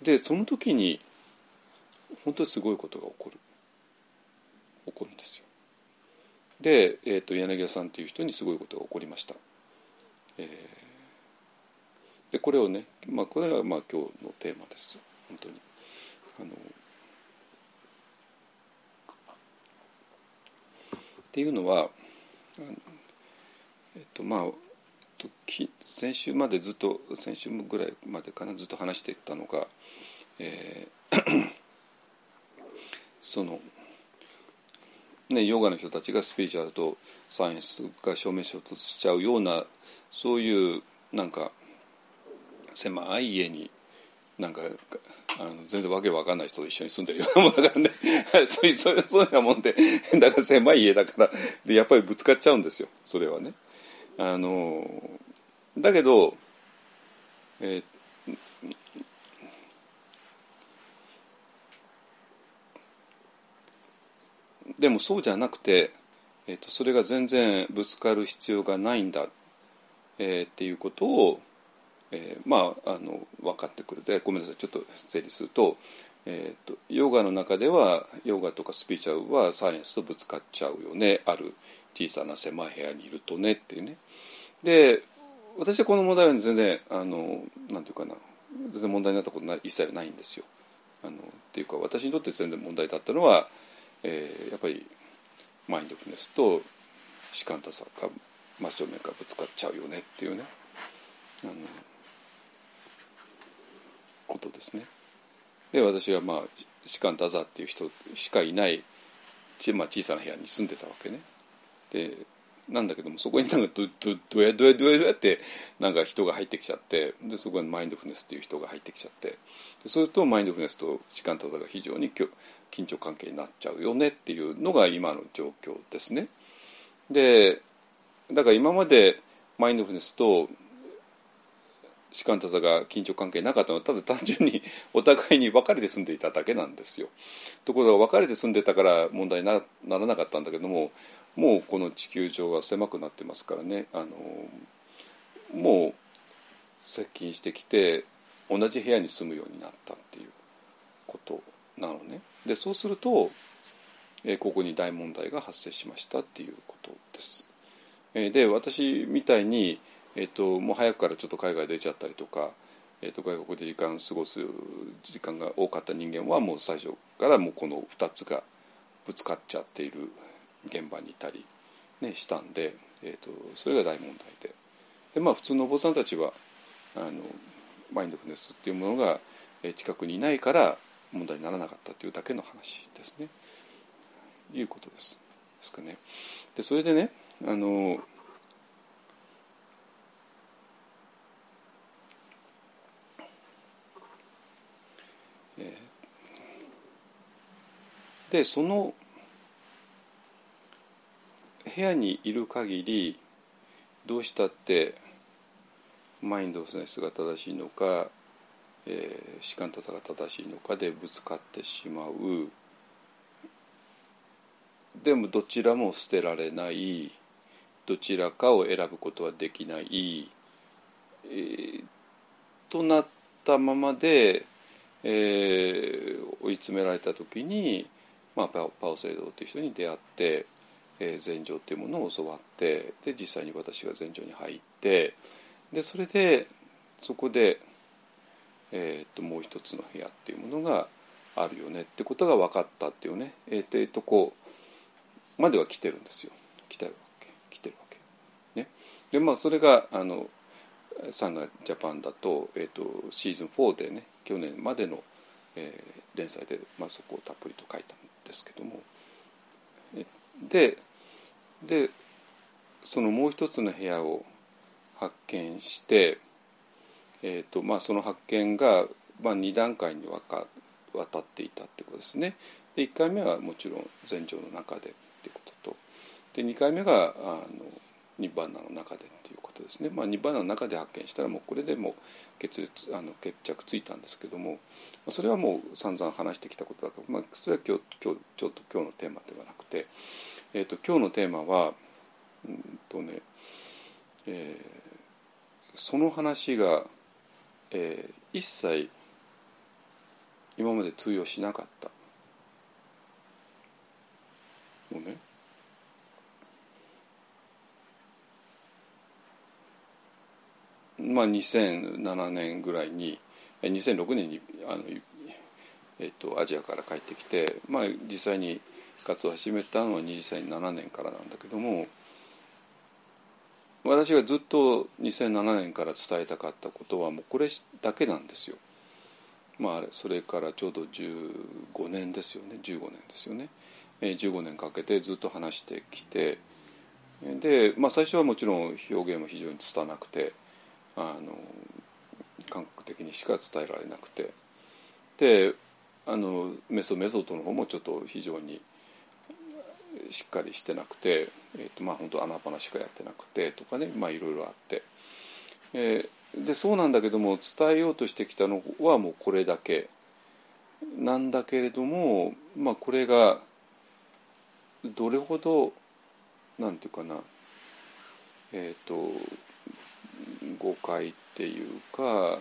でその時に本当にすごいことが起こる。起こるんですよ。で、えーと、柳田さんという人にすごいことが起こりました、えー、でこれをね、まあ、これがまあ今日のテーマです。本当に。あのっていうのはえっとまあ先週までずっと先週ぐらいまでかなずっと話していたのが、えー その、ね、ヨガの人たちがスピリチュアルとサイエンスが証明しようとしちゃうようなそういうなんか狭い家になんかあの全然わけわかんない人と一緒に住んでるようなもんだからね そういうそういうようなもんでだから狭い家だからでやっぱりぶつかっちゃうんですよそれはね。あのだけど、えー、でもそうじゃなくて、えーと、それが全然ぶつかる必要がないんだ、えー、っていうことを、えー、まああの分かってくるでごめんなさいちょっと整理すると,、えーと、ヨガの中ではヨガとかスピーチャルはサイエンスとぶつかっちゃうよねある小さな狭い部屋にいるとねっていうね。で私はこの問題は全然あのなんていうかな全然問題になったことない一切ないんですよ。あのっていうか私にとって全然問題だったのはえー、やっぱりマインドフルネスと士官多さが真正面からぶつかっちゃうよねっていうねあのことですね。で私はまあ士官多座っていう人しかいないち、まあ、小さな部屋に住んでたわけね。でなんだけどもそこになんかどどどやどやどやどやってなんか人が入ってきちゃってでそこにマインドフネスっていう人が入ってきちゃってそれとマインドフネスと時間多座が非常に緊張関係になっちゃうよねっていうのが今の状況ですね。でだから今までマインドフネスと士官多座が緊張関係なかったのはただ単純にお互いに別れて住んでいただけなんですよ。ところが別れて住んでたから問題にならなかったんだけどももうこの地球上は狭くなってますからねあのもう接近してきて同じ部屋に住むようになったっていうことなのね。でそうすると、え、ここに大問題が発生しましたっていうことです。え、で私みたいに、えーと、もう早くからちょっと海外出ちゃったりとか、えーと、外国で時間過ごす時間が多かった人間はもう最初からもうこの2つがぶつかっちゃっている現場にいたり、ね、したんで、えーと、それが大問題でで、まあ、普通のお坊さんたちはあのマインドフネスっていうものが近くにいないから問題にならなかったというだけの話ですね。いうことです。ですかね。でそれでねあのでその部屋にいる限りどうしたってマインドフルネスが正しいのかえー、士官多さが正しいのかでぶつかってしまう。でもどちらも捨てられない。どちらかを選ぶことはできない、えー、となったままで、えー、追い詰められた時に、まあ、パオセイドという人に出会ってえー、禅定っていうものを教わってで実際に私が禅定に入ってでそれでそこで、えー、ともう一つの部屋っていうものがあるよねってことが分かったっていうね。えっ、とこうまでは来てるんですよ。来てるわけ。来てるわけ。ね、でまあそれがあのサンガジャパンだと,、えーと、シーズン4でね去年までの、えー、連載で、まあ、そこをたっぷりと書いた。ですけどもででそのもう一つの部屋を発見して、えーとまあ、その発見が、まあ、2段階にわか渡っていたってことですね。で1回目はもちろん禅定の中でってこととで2回目があのニッバーナの中でっていうことですね。まあ、ニッバーナの中で発見したらもうこれでも決あの決着ついたんですけどもそれはもう散々話してきたことだから、まあ、それは今日今日ちょっと今日のテーマではなくて、えーと、今日のテーマはうんとね、えー、その話が、えー、一切今まで通用しなかったのねまあ2007年ぐらいに2006年にあの、えーと、アジアから帰ってきて、まあ、実際に活動を始めたのは2007年からなんだけども私がずっと2007年から伝えたかったことはもうこれだけなんですよ。まあ、それからちょうど15年ですよね15年ですよね。15年かけてずっと話してきてで、まあ、最初はもちろん表現も非常に拙なくてあの感覚的にしか伝えられなくて。であのメソメソッドの方もちょっと非常にしっかりしてなくて、えーとまあ本当穴場しかやってなくてとかねまあいろいろあって、えー、でそうなんだけども伝えようとしてきたのはもうこれだけ。なんだけれどもまあこれがどれほどなんていうかなえっ、ー、と誤解っていうか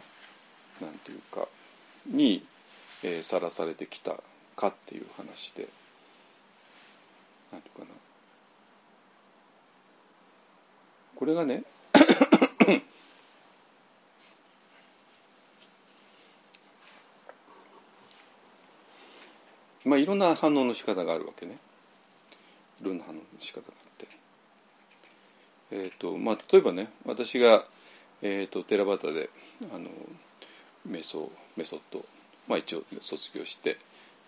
なんていうかにさら、えー、されてきたかっていう話で。なんていうかな。これがねまあいろんな反応の仕方があるわけね。いろんな反応の仕方があって。え、ー、とまあ例えばね私が、えーと、テラバタであのメソメソッドまあ一応卒業して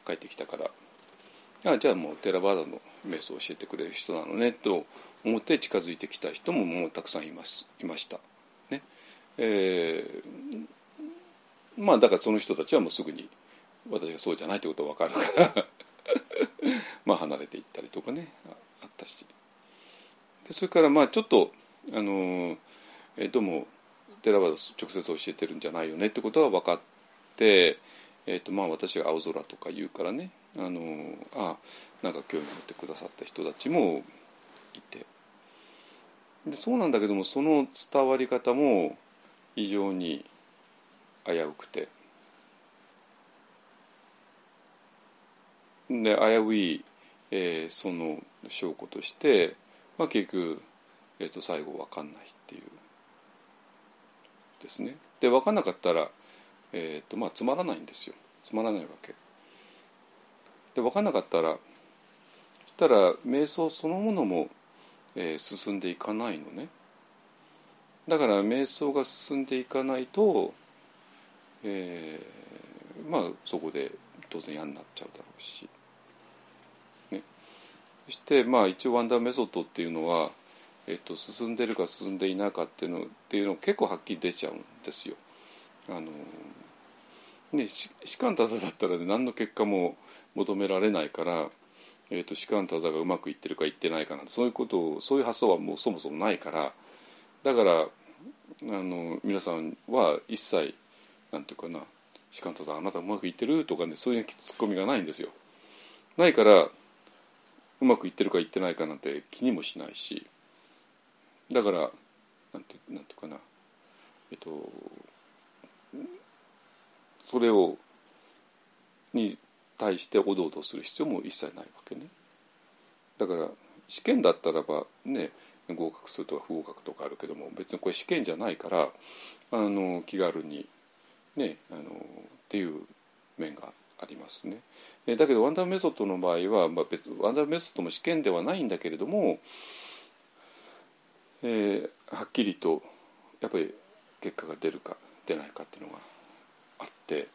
帰ってきたからあじゃあもうテラバーダのメスを教えてくれる人なのねと思って近づいてきた人ももうたくさんいますいました。ねえー、まあだからその人たちはもうすぐに私がそうじゃないってことは分かるから まあ離れていったりとかねあったしでそれからまあちょっとあの、え、どうもテラバーダ直接教えてるんじゃないよねってことは分かって、えーとまあ、私が青空とか言うからねあのあなんか興味持ってくださった人たちもいて。でそうなんだけどもその伝わり方も非常に危うくて。で危うい、えー、その証拠として、まあ、結局、えー、と最後分かんないっていうですね。で分かんなかったら、えーとまあ、つまらないんですよ。つまらないわけ。で分かんなかったらそしたら瞑想そのものも、えー、進んでいかないのね。だから瞑想が進んでいかないと、えー、まあそこで当然嫌になっちゃうだろうし、そしてまあ一応ワンダーメソッドっていうのは、えっと、進んでるか進んでいないかっていうのっていうの結構はっきり出ちゃうんですよ。あのね、士官多座だったら、ね、何の結果も求められないから、えーと、士官多座がうまくいってるかいってないかなんてそういうことをそういう発想はもうそもそもないからだからあの皆さんは一切なんていうかな「士官多座あなたうまくいってる?」とかねそういうツッコミがないんですよ。ないからうまくいってるかいってないかなんて気にもしないしだからなんてなんていうかな。えっとそれをに対しておどおどする必要も一切ないわけね。だから試験だったらばね合格するとか不合格とかあるけども別にこれ試験じゃないからあの気軽にねあのっていう面があっありますね。えだけどワンダーメソッドの場合は、まあ、別ワンダーメソッドも試験ではないんだけれども、えー、はっきりとやっぱり結果が出るか出ないかっていうのがあって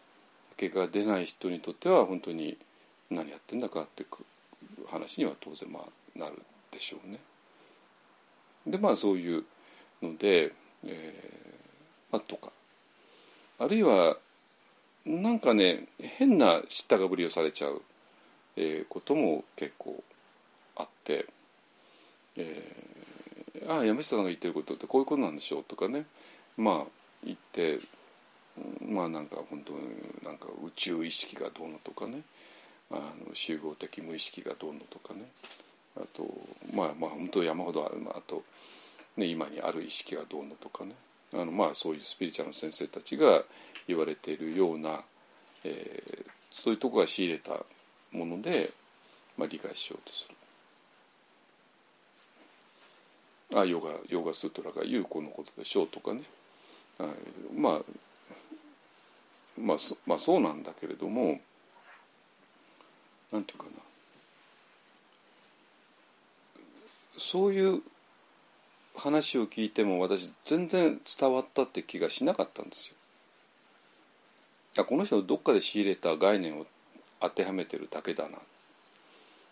結果が出ない人にとっては本当に何やってんだかって話には当然まあなるでしょうね。でまあそういうので、えー、まあとかあるいはなんかね変な知ったかぶりをされちゃう、えー、ことも結構あって、えー、ああ山下さんが言ってることってこういうことなんでしょうとかねまあ言ってまあなんか本当になんか宇宙意識がどうのとかねあの集合的無意識がどうのとかねあとまあまあ本当山ほどあるあと、ね、今にある意識がどうのとかね。あのまあそういうスピリチュアルの先生たちが言われているような、えー、そういうとこが仕入れたもので、まあ、理解しようとする。あヨガヨガスートラが言うこのことでしょうとかねあまあまあそまあそうなんだけれどもなんていうかなそういう話を聞いても私全然伝わったって気がしなかったんですよ。いやこの人のどっかで仕入れた概念を当てはめてるだけだな。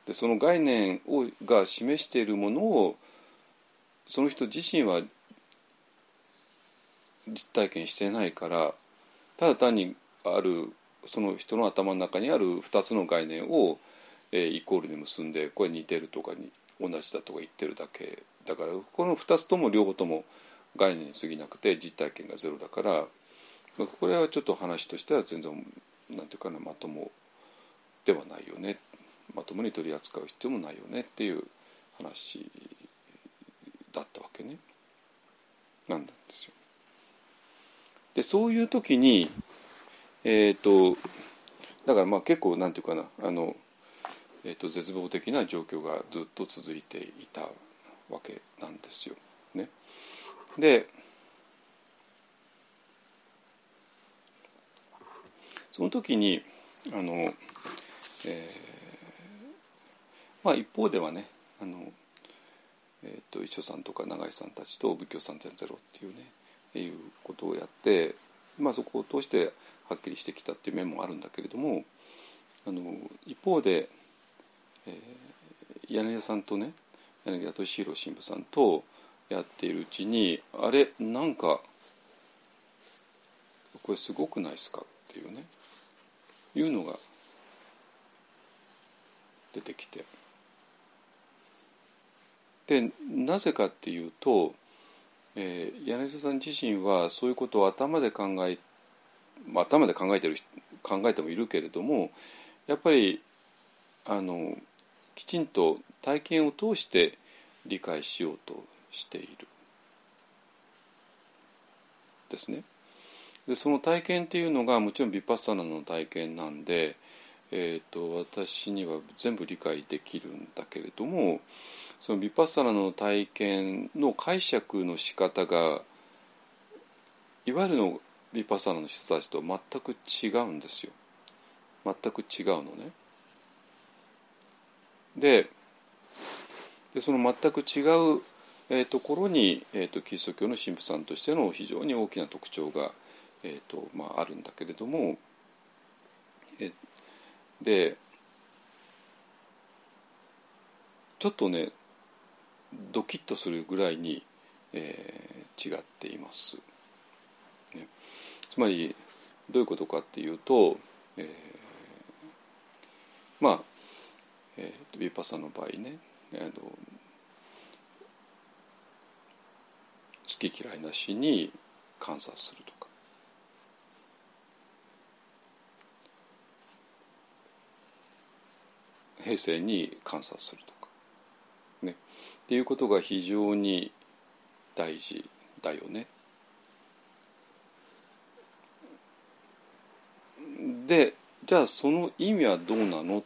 でその概念をが示しているものをその人自身は実体験してないからただ単にあるその人の頭の中にある2つの概念を、えー、イコールに結んでこれ似てるとかに同じだとか言ってるだけだからこの2つとも両方とも概念に過ぎなくて実体験がゼロだからこれはちょっと話としては全然なんていうかなまともではないよね。まともに取り扱う必要もないよね。っていう話だったわけね。なんですよ。でそういう時にえっ、ー、とだからまあ結構なんていうかなあの、えーと絶望的な状況がずっと続いていた。わけなんですよ。ね、でその時にあの、えー、まあ一方ではねあの、えーと、一緒さんとか永井さんたちと仏教3.0っていうねいうことをやって、まあ、そこを通してはっきりしてきたっていう面もあるんだけれどもあの一方で、えー、柳田さんとね柳田敏弘神父さんとやっているうちにあれなんかこれすごくないですかっていうねいうのが出てきて。でなぜかっていうと、えー、柳田さん自身はそういうことを頭で考え、まあ、頭で考えてる考えてもいるけれどもやっぱりあのきちんと体験を通して理解しようとしているですね。でその体験っていうのがもちろんヴィパッサナの体験なんで、えーと、私には全部理解できるんだけれどもそのヴィパッサナの体験の解釈の仕方がいわゆるのヴィパッサナの人たちと全く違うんですよ。全く違うのね。ででその全く違う、えー、ところに、えーと、キリスト教の神父さんとしての非常に大きな特徴が、えーとまあ、あるんだけれども、えでちょっとねドキッとするぐらいに、えー、違っています。ね、つまりどういうことかっていうと、えー、まあ、えー、ビパサの場合ねあの好き嫌いなしに観察するとか。平成に観察するとか。ね。っていうことが非常に大事だよね。でじゃあその意味はどうなの？っ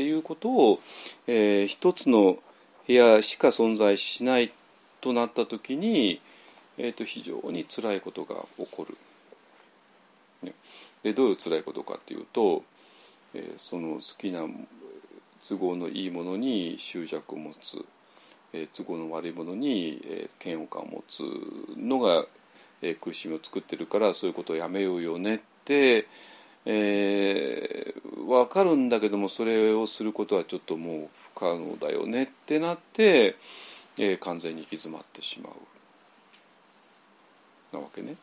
ていうことを、えー、一つの部屋しか存在しないとなった時に、えー、と非常に辛いことが起こる。ね、でどういう辛いことかっていうと、えー、その好きな都合のいいものに執着を持つ、えー、都合の悪いものに、えー、嫌悪感を持つのが、えー、苦しみを作ってるからそういうことをやめようよねって、えー、分かるんだけどもそれをすることはちょっともう不可能だよねってなって、えー、完全に行き詰まってしまうなわけね。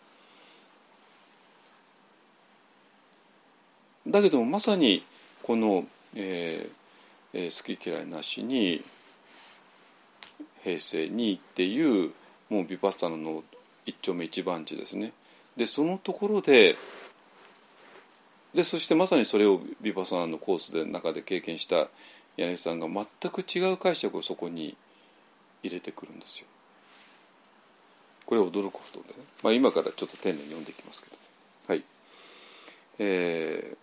だけどもまさにこの、えー、好き嫌いなしに平成にっていうもうビパッサナの一丁目一番地ですね。でそのところででそしてまさにそれをビパサナのコースで中で経験した柳さんが全く違う解釈をそこに入れてくるんですよ。これ驚くことでね、まあ、今からちょっと丁寧に読んでいきますけどはいえー、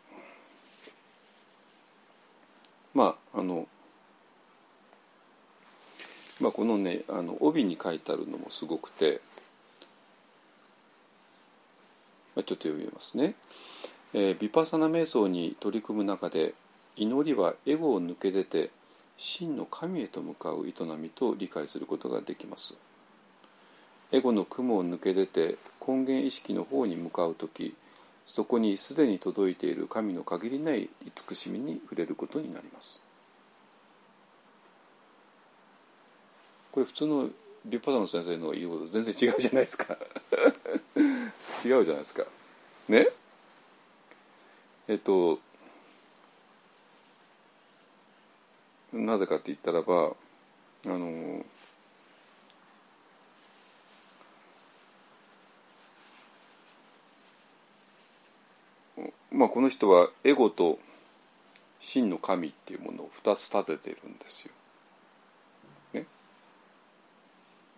まああのまあ、このねあの帯に書いてあるのもすごくて、まあ、ちょっと読みますね。えー、ビパサナ瞑想に取り組む中で祈りはエゴを抜け出て真の神へと向かう営みと理解することができます。エゴの雲を抜け出て根源意識の方に向かう時そこにすでに届いている神の限りない慈しみに触れることになります。これ普通のビパダの先生の言うこと全然違うじゃないですか 違うじゃないですかね？えっとなぜかって言ったらばあのまあこの人はエゴと真の神っていうものを2つ立ててるんですよ。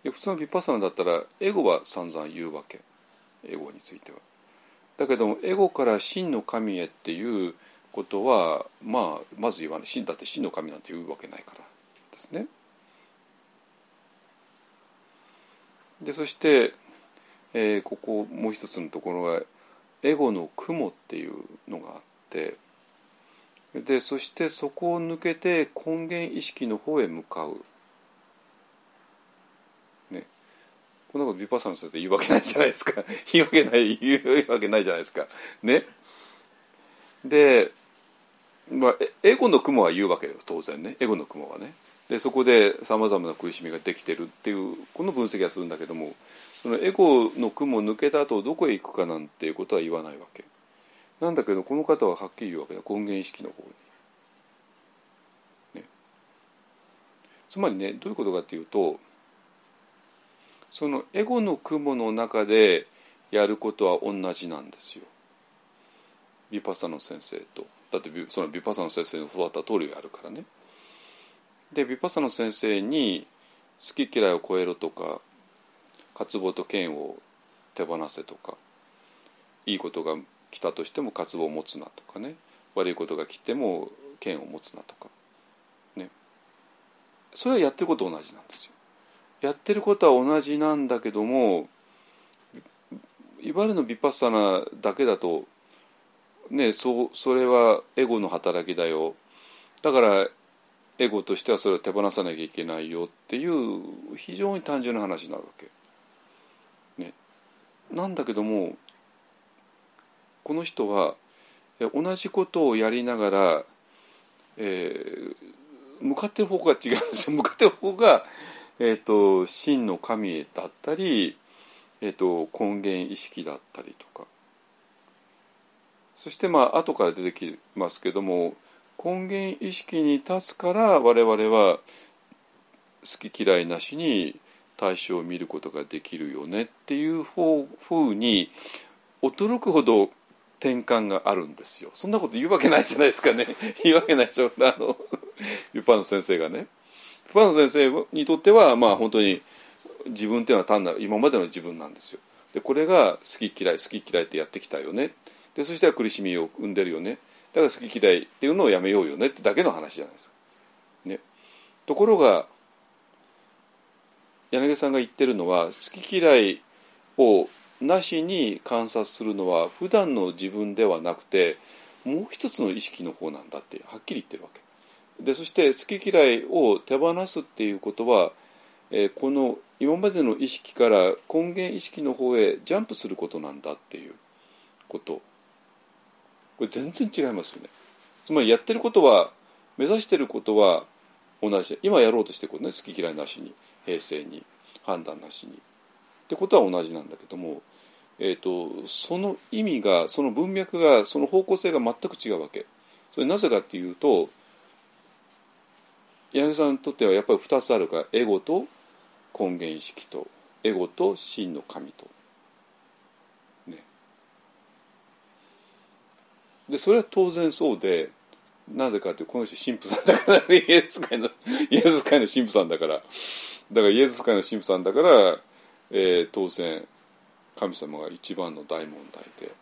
で普通のヴィパッサナだったらエゴは散々言うわけエゴについては。だけどもエゴから真の神へっていうことはまあまず言わない真だって真の神なんて言うわけないからですね。でそして、えー、ここもう一つのところはエゴの雲っていうのがあってでそしてそこを抜けて根源意識の方へ向かう。んなことビパッサの先生言うわけないじゃないですか。言うわけない言うわけないじゃないですか。ね。で、まあ、エゴの雲は言うわけよ当然ね。エゴの雲はね。でそこでさまざまな苦しみができてるっていうこの分析はするんだけどもそのエゴの雲を抜けた後どこへ行くかなんていうことは言わないわけ。なんだけどこの方ははっきり言うわけだ。根源意識の方に、ね、つまりねどういうことかっていうとそのエゴの雲の中でやることは同じなんですよ。ビパサの先生と。だってそのビパッサの先生の育った通りをやるからね。でビパッサの先生に好き嫌いを超えろとか渇望と剣を手放せとかいいことが来たとしても渇望を持つなとかね悪いことが来ても剣を持つなとかねそれはやってること同じなんですよ。やってることは同じなんだけどもいわゆるのビパッサナだけだとねそそれはエゴの働きだよ。だからエゴとしてはそれを手放さなきゃいけないよっていう非常に単純な話になるわけ。ね、なんだけどもこの人は同じことをやりながら、えー、向かってる方向が違うんですよ。向かってる方向がえーと、真の神だったり、えーと、根源意識だったりとか。そしてまあ後から出てきますけども根源意識に立つから我々は好き嫌いなしに対象を見ることができるよねっていうふうに驚くほど転換があるんですよ。そんなこと言うわけないじゃないですかね。言うわけないでしょあのルパの先生がね。ファン先生にとってはまあ本当に自分っていうのは単なる今までの自分なんですよ。でこれが好き嫌い好き嫌いってやってきたよね。でそしては苦しみを生んでるよね。だから好き嫌いっていうのをやめようよね。ってだけの話じゃないですか。ね、ところが柳さんが言ってるのは好き嫌いをなしに観察するのは普段の自分ではなくてもう一つの意識の方なんだってはっきり言ってるわけ。でそして好き嫌いを手放すっていうことは、えー、この今までの意識から根源意識の方へジャンプすることなんだっていうこと。これ全然違いますよね。つまりやってることは目指してることは同じ。今やろうとしてることね。好き嫌いなしに平成に判断なしに。ってことは同じなんだけども、えーと、その意味がその文脈がその方向性が全く違うわけ。それなぜかっていうと柳さんにとってはやっぱり2つあるからエゴと根源意識とエゴと真の神と。ね、でそれは当然そうでなぜかってこの人神父さんだから イエス会のイエス会の神父さんだから。だからイエス会の神父さんだからえー、当然神様が一番の大問題で。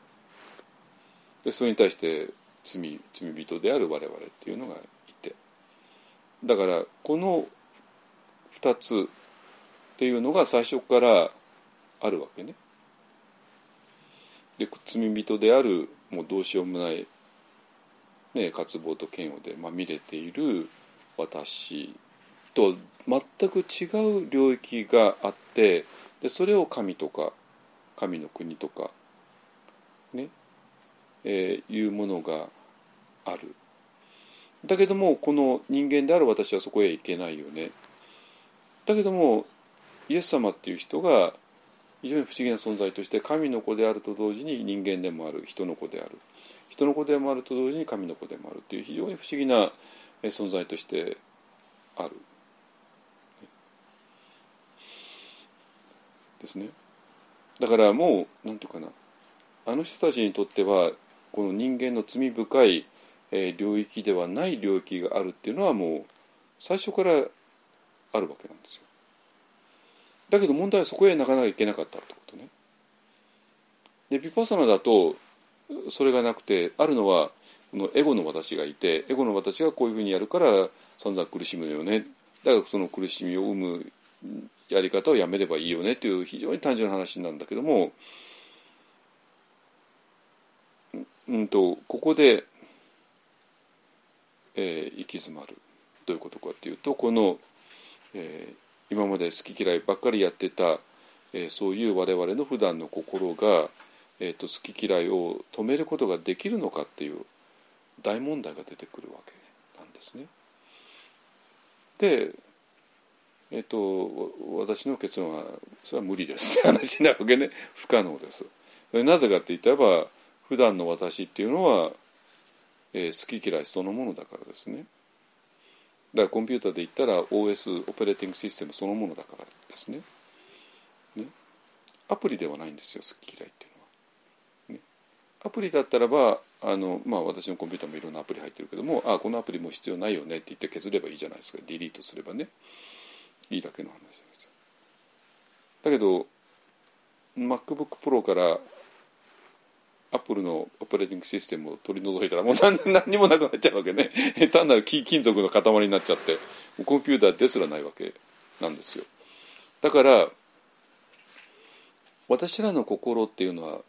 でそれに対して罪罪人である我々っていうのがだからこの2つっていうのが最初からあるわけね。で罪人であるもうどうしようもない、ね、渇望と嫌悪でまみれている私と全く違う領域があってでそれを神とか神の国とかね、えー、いうものがあるだけどもこの人間である私はそこへ行けないよね。だけどもイエス様っていう人が非常に不思議な存在として神の子であると同時に人間でもある人の子である。人の子でもあると同時に神の子でもあるという非常に不思議な存在としてある。ですね。だからもう何て言うかな。あの人たちにとってはこの人間の罪深い、えー、領域ではない領域があるっていうのはもう最初からあるわけなんですよ。だけど問題はそこへなかなかいけなかったってことね。でビパッサナだとそれがなくてあるのはこのエゴの私がいてエゴの私がこういうふうにやるから散々苦しむよね。だからその苦しみを生むやり方をやめればいいよねという非常に単純な話なんだけども、うんと、ここで、えー、行き詰まるどういうことかっていうとこの、えー、今まで好き嫌いばっかりやってた、えー、そういう我々の普段の心が、えーと、好き嫌いを止めることができるのかっていう大問題が出てくるわけなんですね。でえっと、私の結論はそれは無理です 話なわけね不可能です。なぜかって言ったら普段の私っていうのは、えー、好き嫌いそのものだからですね。だからコンピューターで言ったら OS オペレーティングシステムそのものだからですね。ねアプリではないんですよ好き嫌いっていうのは。ね、アプリだったらばあの、まあ、私のコンピューターもいろんなアプリ入ってるけどもああこのアプリもう必要ないよねって言って削ればいいじゃないですかディリートすればね。いいだけの話ですだけど MacBookPro からアップルのオペレーティングシステムを取り除いたらもう何何にもなくなっちゃうわけね。単なる金属の塊になっちゃって。コンピューターですらないわけなんですよ。だから私らの心っていうのは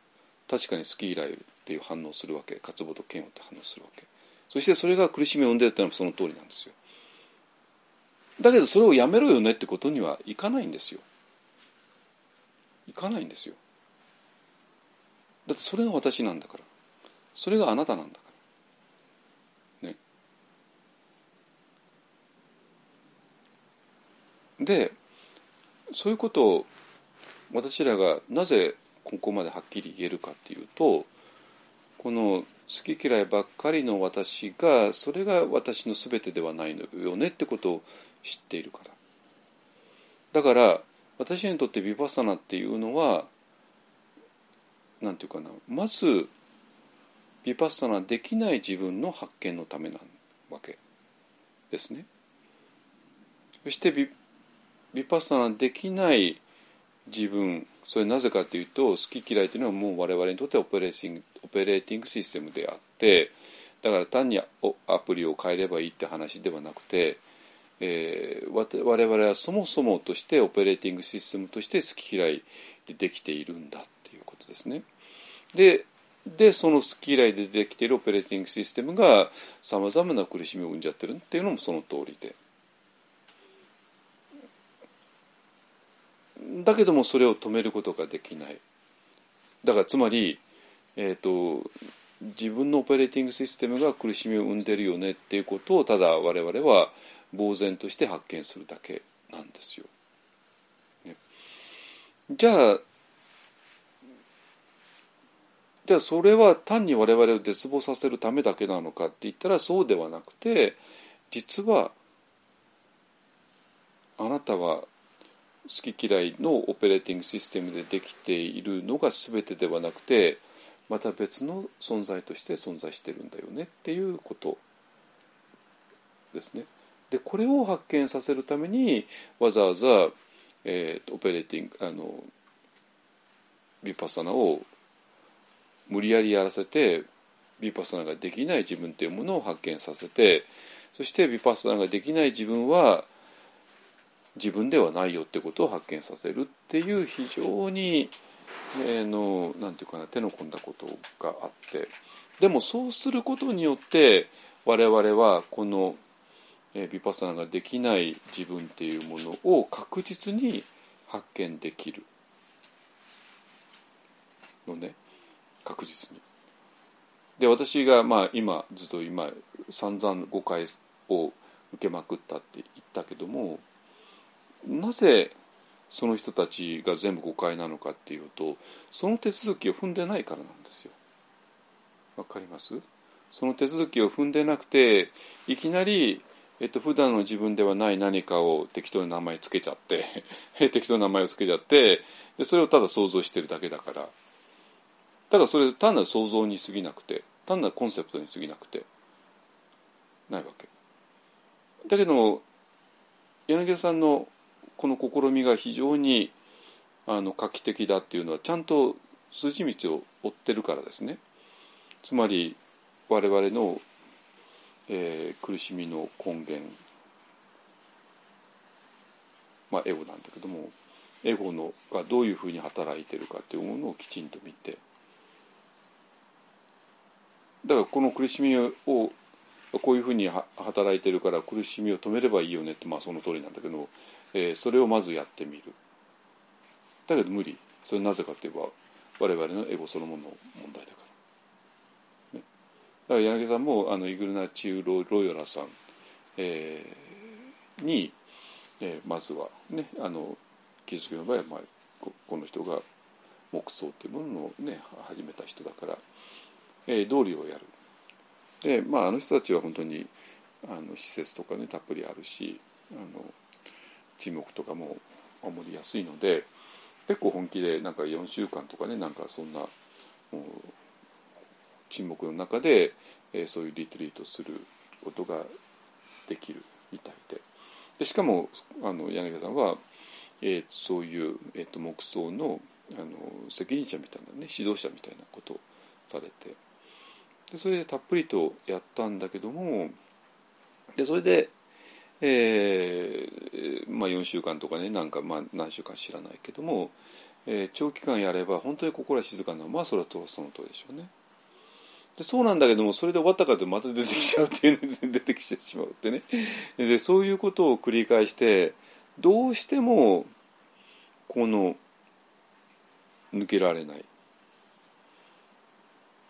確かに好き嫌いっていう反応するわけ。渇望と嫌悪って反応するわけ。そしてそれが苦しみを生んでるっていうのはその通りなんですよ。だけどそれをやめろよねってことにはいかないんですよ。いかないんですよ。だってそれが私なんだから。それがあなたなんだから。ね。でそういうことを私らがなぜここまではっきり言えるかっていうとこの好き嫌いばっかりの私がそれが私の全てではないのよねってことを知っているから。だから私にとってヴィパッサナっていうのは何て言うかなまずヴィパッサナできない自分の発見のためなわけですねそしてヴィパッサナできない自分それなぜかというと好き嫌いというのはもう我々にとってオペレーティングオペレーティングシステムであってだから単にアプリを変えればいいって話ではなくてえー、我々はそもそもとしてオペレーティングシステムとして好き嫌いでできているんだっていうことですね。ででその好き嫌いでできているオペレーティングシステムがさまざまな苦しみを生んじゃってるっていうのもその通りで。だけどもそれを止めることができないだからつまり、えーと、自分のオペレーティングシステムが苦しみを生んでるよねっていうことをただ我々は呆然として発見するだけなんですよ。ね、じゃあじゃあそれは単に我々を絶望させるためだけなのかって言ったらそうではなくて実はあなたは好き嫌いのオペレーティングシステムでできているのが全てではなくてまた別の存在として存在してるんだよねっていうことですね。でこれを発見させるためにわざわざ、えー、オペレーティングあのビパサナを無理やりやらせてビパサナができない自分というものを発見させてそしてビパサナができない自分は自分ではないよってことを発見させるっていう非常に、えー、のなんていうかな手の込んだことがあって。でもそうすることによって我々はこの、えー、パスタナができない自分っていうものを確実に発見できるのね。確実に。で私がまあ今ずっと今散々誤解を受けまくったって言ったけどもなぜその人たちが全部誤解なのかっていうとその手続きを踏んでないからなんですよ。わかります？その手続きを踏んでなくていきなり、えっと普段の自分ではない何かを適当に名前つけちゃって 適当な名前をつけちゃってでそれをただ想像してるだけだからだからそれ単なる想像に過ぎなくて単なるコンセプトに過ぎなくてないわけ。だけど柳田さんのこの試みが非常にあの画期的だっていうのはちゃんと筋道を追ってるからですねつまり我々の、えー、苦しみの根源まあエゴなんだけどもエゴのがどういうふうに働いてるかっていうものをきちんと見てだからこの苦しみをこういうふうに働いてるから苦しみを止めればいいよねってまあその通りなんだけどえー、それをまずやってみる。だけど無理。それなぜかといえば我々のエゴそのものの問題だから、ね、だから柳さんもあのイグルナチウロロヨラさん、えー、に、えー、まずはねあのキリスト教の場合は、まあ、ここの人が木葬っていうものをね始めた人だから、えー、道理をやる。でまああの人たちは本当にあの施設とかねたっぷりあるしあの沈黙とかも守りやすいので結構本気でなんか4週間とかねなんかそんな沈黙の中で、えー、そういうリトリートすることができるみたいで。でしかもあの柳田さんは、えー、そういう、えーと、木葬のあの責任者みたいなね指導者みたいなことをされて。でそれでたっぷりとやったんだけどもでそれでえーまあ、4週間とかねなんか、まあ、何週間知らないけども、えー、長期間やれば本当に心は静かなまあそれはその通りでしょうね。でそうなんだけどもそれで終わったかとまた出てきちゃうっていう出てきてしまうってねでそういうことを繰り返してどうしてもこの抜けられない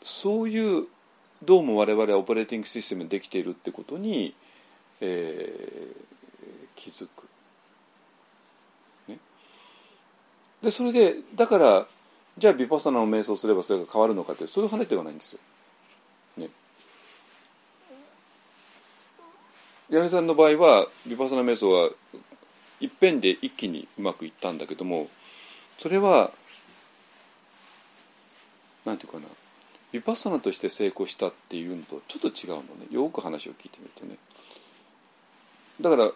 そういうどうも我々はオペレーティングシステムでできているってことにえー、気づく。ね、でそれでだからじゃあヴィパサナを瞑想すればそれが変わるのかってそういう話ではないんですよ。ね、柳さんの場合はヴィパサナ瞑想はいっぺんで一気にうまくいったんだけどもそれはなんていうかなヴィパサナとして成功したっていうのとちょっと違うのねよく話を聞いてみるとね。だから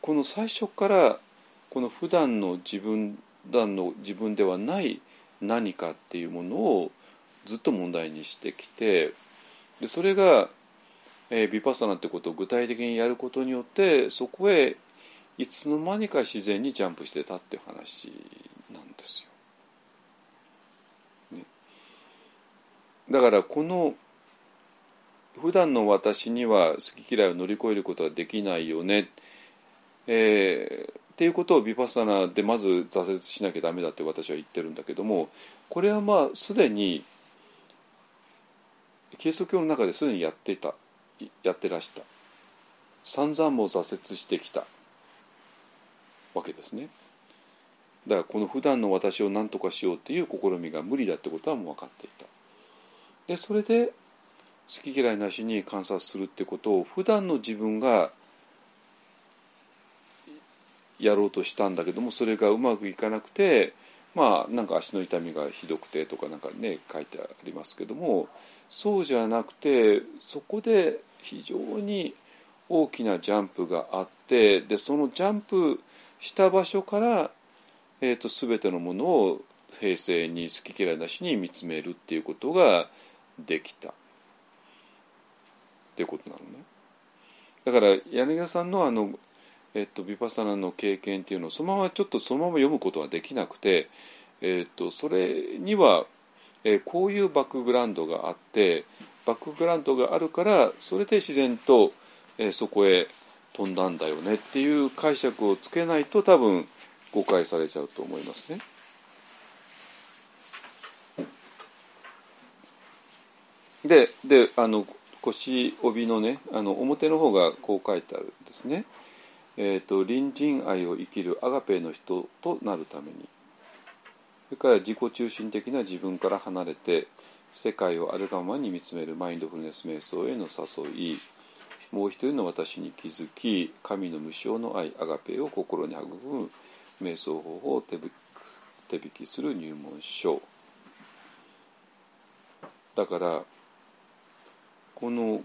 この最初からこの普段の自分段の自分ではない何かっていうものをずっと問題にしてきてでそれが、えー、ビパッサナってことを具体的にやることによってそこへいつの間にか自然にジャンプしてたっていう話なんですよ。だからこの普段の私には好き嫌いを乗り越えることはできないよね、えー、っていうことをビパッサナでまず挫折しなきゃダメだって私は言ってるんだけどもこれはまあすでにキリスト教の中ですでにやっていたやってらした。散々も挫折してきた。わけですね。だからこの普段の私を何とかしようっていう試みが無理だってことはもう分かっていた。でそれで好き嫌いなしに観察するってことを普段の自分がやろうとしたんだけどもそれがうまくいかなくてまあなんか足の痛みがひどくてとかなんかね書いてありますけどもそうじゃなくてそこで非常に大きなジャンプがあってでそのジャンプした場所から、えーと、全てのものを平成に好き嫌いなしに見つめるっていうことができたってことなのね。だから柳田さんのあの、えっと、ビパサナの経験っていうのをそのままちょっとそのまま読むことはできなくて、えっと、それには、え、こういうバックグラウンドがあってバックグラウンドがあるからそれで自然と、え、そこへ飛んだんだよねっていう解釈をつけないと多分誤解されちゃうと思いますね。でであの腰帯のねあの表の方がこう書いてあるんですね。えーと、隣人愛を生きるアガペの人となるために。それから自己中心的な自分から離れて世界をあるがままに見つめるマインドフルネス瞑想への誘い。もう一人の私に気づき神の無償の愛アガペを心に育む瞑想方法を手引きする入門書。だからこの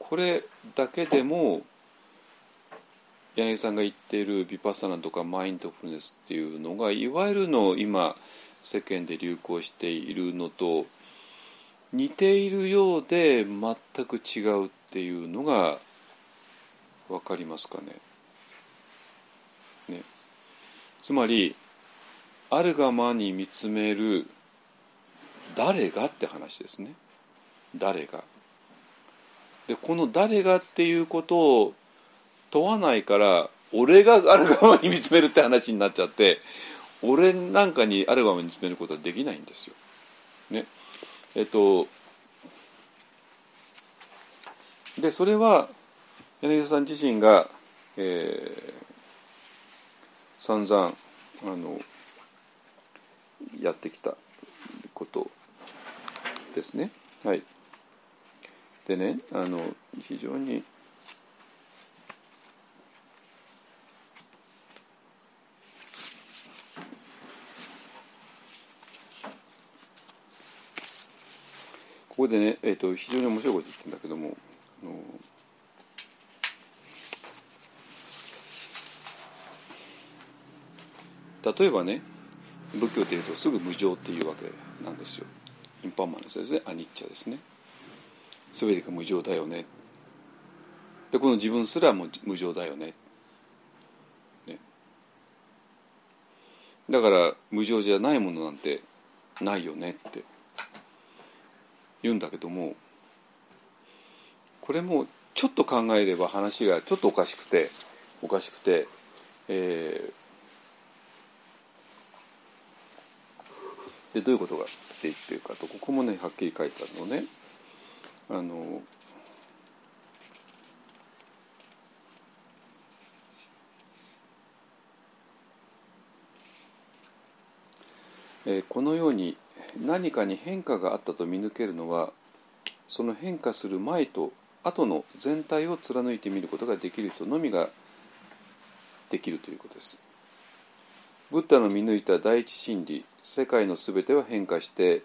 これだけでも柳さんが言っているビパッサナとかマインドフルネスっていうのがいわゆるの今世間で流行しているのと似ているようで全く違うっていうのが分かりますかね。ねつまりあるがまに見つめる誰がって話ですね。誰が。でこの誰がっていうことを問わないから俺があるがまに見つめるって話になっちゃって俺なんかにあるがまに見つめることはできないんですよ。ね。えっとでそれは柳田さん自身が、えー、散々あのやってきたことですね。はい。でねあの非常にここでね、えーと、非常に面白いこと言ってるんだけどもあの例えばね仏教でいうとすぐ無常っていうわけなんですよ。インパーマンスですねアニッチャですね。全てが無常だよね。でこの自分すらも無常だよね。ね。だから無常じゃないものなんてないよねって。言うんだけどもこれもちょっと考えれば話がちょっとおかしくておかしくて、えー、でどういうことがって言ってるかとここもねはっきり書いてあるのね。あのえー、このように何かに変化があったと見抜けるのはその変化する前と後の全体を貫いてみることができる人のみができるということです。ブッダの見抜いた第一真理世界のすべては変化して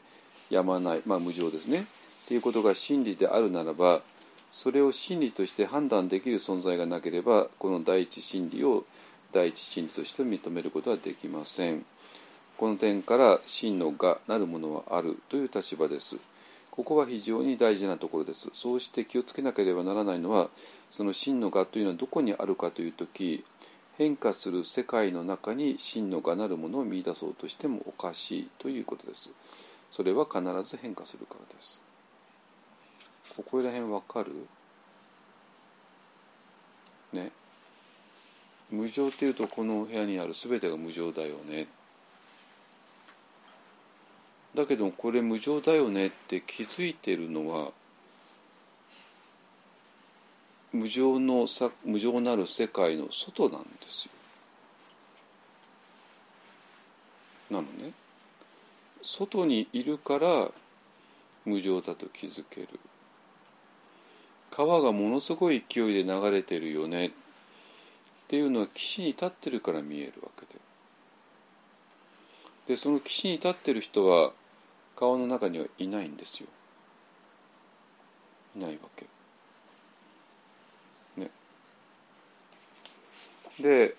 やまない、まあ、無常ですねということが真理であるならばそれを真理として判断できる存在がなければこの第一真理を第一真理として認めることはできません。この点から真のがなるものはあるという立場です。ここは非常に大事なところです。そうして気をつけなければならないのはその真の我というのはどこにあるかという時変化する世界の中に真の我なるものを見出そうとしてもおかしいということです。それは必ず変化するからです。ここら辺わかる？ね。無常っていうとこの部屋にある。全てが無常だよね。だけどこれ無常だよね。って気づいてるのは無常の無常なる世界の外なんですよ。なのね。外にいるから無常だと気づける。川がものすごい勢いで流れてるよね。っていうのは岸に立ってるから見えるわけででその岸に立ってる人は川の中にはいないんですよ。いないわけ。ね。で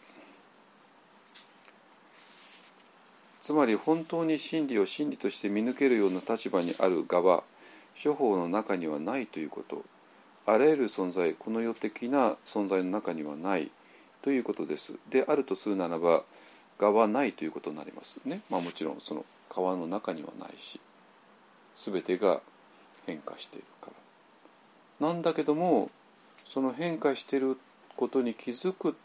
つまり本当に真理を真理として見抜けるような立場にある側処方の中にはないということ。あらゆる存在この世的な存在の中にはないということです。であるとするならば我はないということになりますね。まあもちろんその川の中にはないし全てが変化しているから。なんだけどもその変化していることに気づく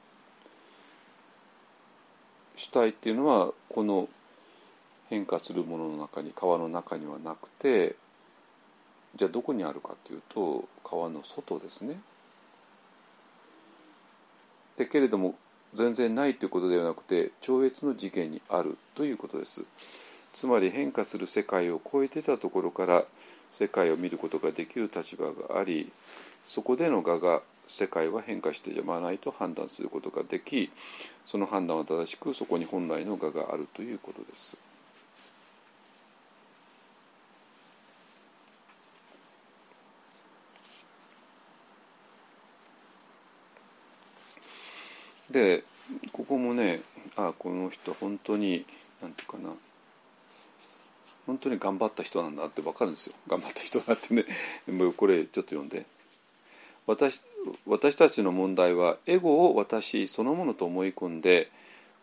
主体っていうのはこの変化するものの中に川の中にはなくてじゃあどこにあるかというと川の外ですね。でけれども全然ないということではなくて超越の次元にあるということです。つまり変化する世界を超えてたところから世界を見ることができる立場がありそこでの我が世界は変化して邪魔わないと判断することができその判断は正しくそこに本来の我があるということです。でここもねあこの人本当に何て言うかな。本当に頑張った人なんだって分かるんですよ。頑張った人だってね。も うこれちょっと読んで。私私たちの問題はエゴを私そのものと思い込んで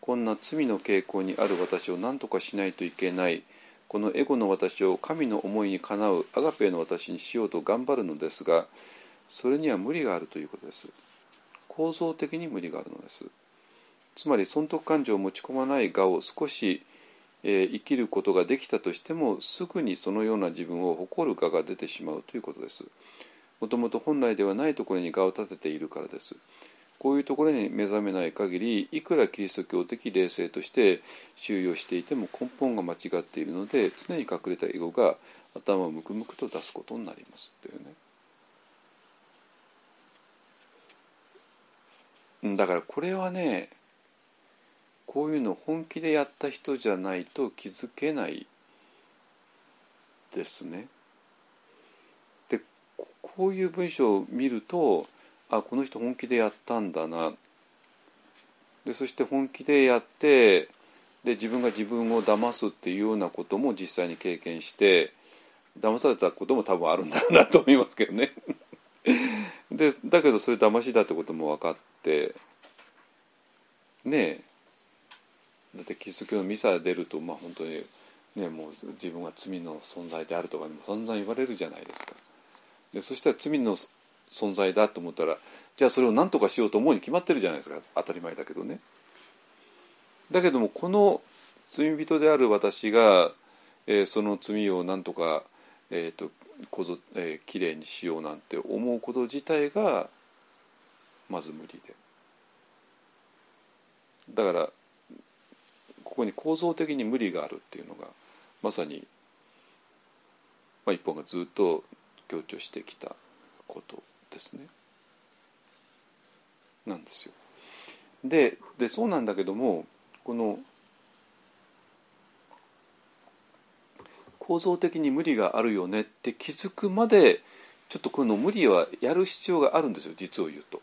こんな罪の傾向にある私を何とかしないといけないこのエゴの私を神の思いにかなうアガペの私にしようと頑張るのですがそれには無理があるということです。構造的に無理があるのです。つまり損得感情を持ち込まない我を少し、えー、生きることができたとしてもすぐにそのような自分を誇る我が出てしまうということです。もともと本来ではないところに我を立てているからです。こういうところに目覚めない限りいくらキリスト教的霊性として収容していても根本が間違っているので常に隠れたエゴが頭をムクムクと出すことになります。っていうね。だからこれはねこういうの本気でやった人じゃないと気づけないですね。でこういう文章を見るとあこの人本気でやったんだなでそして本気でやってで自分が自分を騙すっていうようなことも実際に経験して騙されたことも多分あるんだなと思いますけどね。でだけどそれ騙しだってことも分かってねだってキリスト教のミサ出るとまあ本当にねもう自分は罪の存在であるとかにも散々言われるじゃないですか。でそしたら罪の存在だと思ったらじゃあそれを何とかしようと思うに決まってるじゃないですか当たり前だけどね。だけどもこの罪人である私が、えー、その罪を何とか、えーとこぞえー、きれいにしようなんて思うこと自体がまず無理でだからここに構造的に無理があるっていうのがまさに、まあ、一本がずっと強調してきたことですね。なんですよ。ででそうなんだけどもこの構造的に無理があるよねって気づくまでちょっとこの無理はやる必要があるんですよ実を言うと。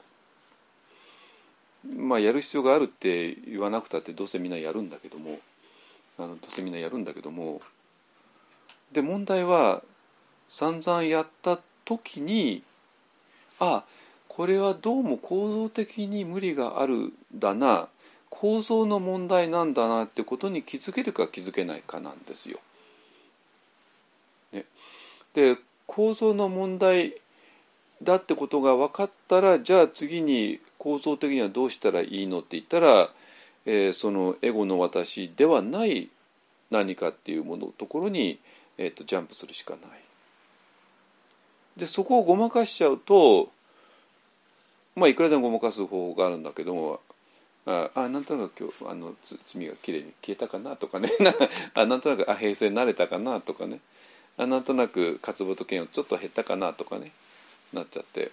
まあやる必要があるって言わなくたってどうせみんなやるんだけどもあのどうせみんなやるんだけどもで問題は散々やった時にあこれはどうも構造的に無理があるだな構造の問題なんだなってことに気づけるか気づけないかなんですよ。ね、で構造の問題だってことが分かったらじゃあ次に構造的にはどうしたらいいのって言ったら、えー、そのエゴの私ではない何かっていうものところに、えーと、ジャンプするしかない。でそこをごまかしちゃうとまあいくらでもごまかす方法があるんだけどもああなんとなく今日あの罪がきれいに消えたかなとかね あなんとなくあ平成慣れたかなとかねあなんとなく活動と剣をちょっと減ったかなとかねなっちゃって。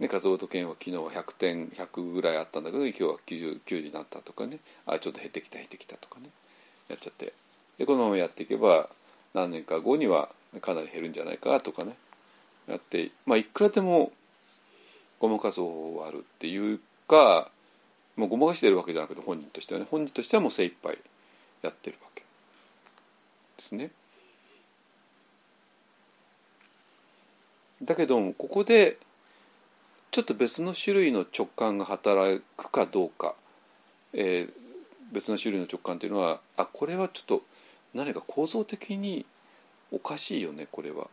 ね、活動と剣は昨日は100点100ぐらいあったんだけど今日は 90, 90になったとかね。あちょっと減ってきた減ってきたとかね。やっちゃって。でこのままやっていけば何年か後にはかなり減るんじゃないかとかね。やってまあいくらでもごまかす方法はあるっていうかもうごまかしてるわけじゃなくて本人としてはね。本人としてはもう精一杯やってるわけですね。だけどもここでちょっと別の種類の直感が働くかどうか、えー、別の種類の直感というのはあこれはちょっと何か構造的におかしいよねこれは。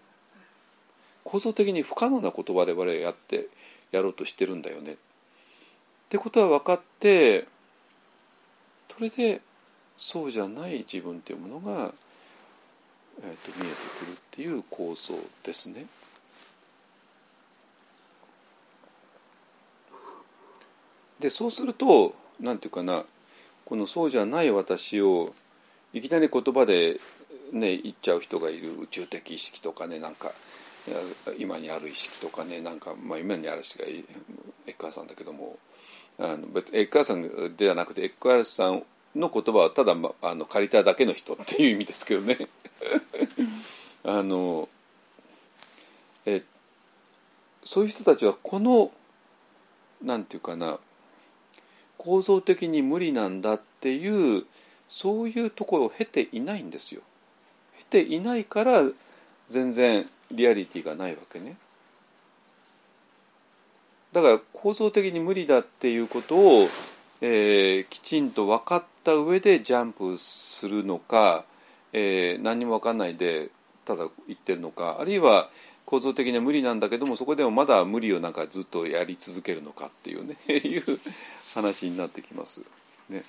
構造的に不可能なことを我々やってやろうとしてるんだよね。ってことは分かってそれでそうじゃない自分っていうものが、えーと、見えてくるっていう構造ですね。でそうすると何て言うかなこのそうじゃない私をいきなり言葉でね言っちゃう人がいる。宇宙的意識とかねなんか今にある意識とかねなんか、まあ、今にある意識がエッカーさんだけども。あの別エッカーさんではなくてエッカーさんの言葉はただ、ま、あの借りただけの人っていう意味ですけどね。あのえそういう人たちはこのなんていうかな構造的に無理なんだっていうそういうところを経ていないんですよ。経ていないから全然リアリティがないわけね。だから構造的に無理だっていうことを、えー、きちんと分かった上でジャンプするのか、えー、何にも分かんないでただ言ってるのかあるいは構造的には無理なんだけどもそこでもまだ無理をなんかずっとやり続けるのかっていうね いう話になってきます。ね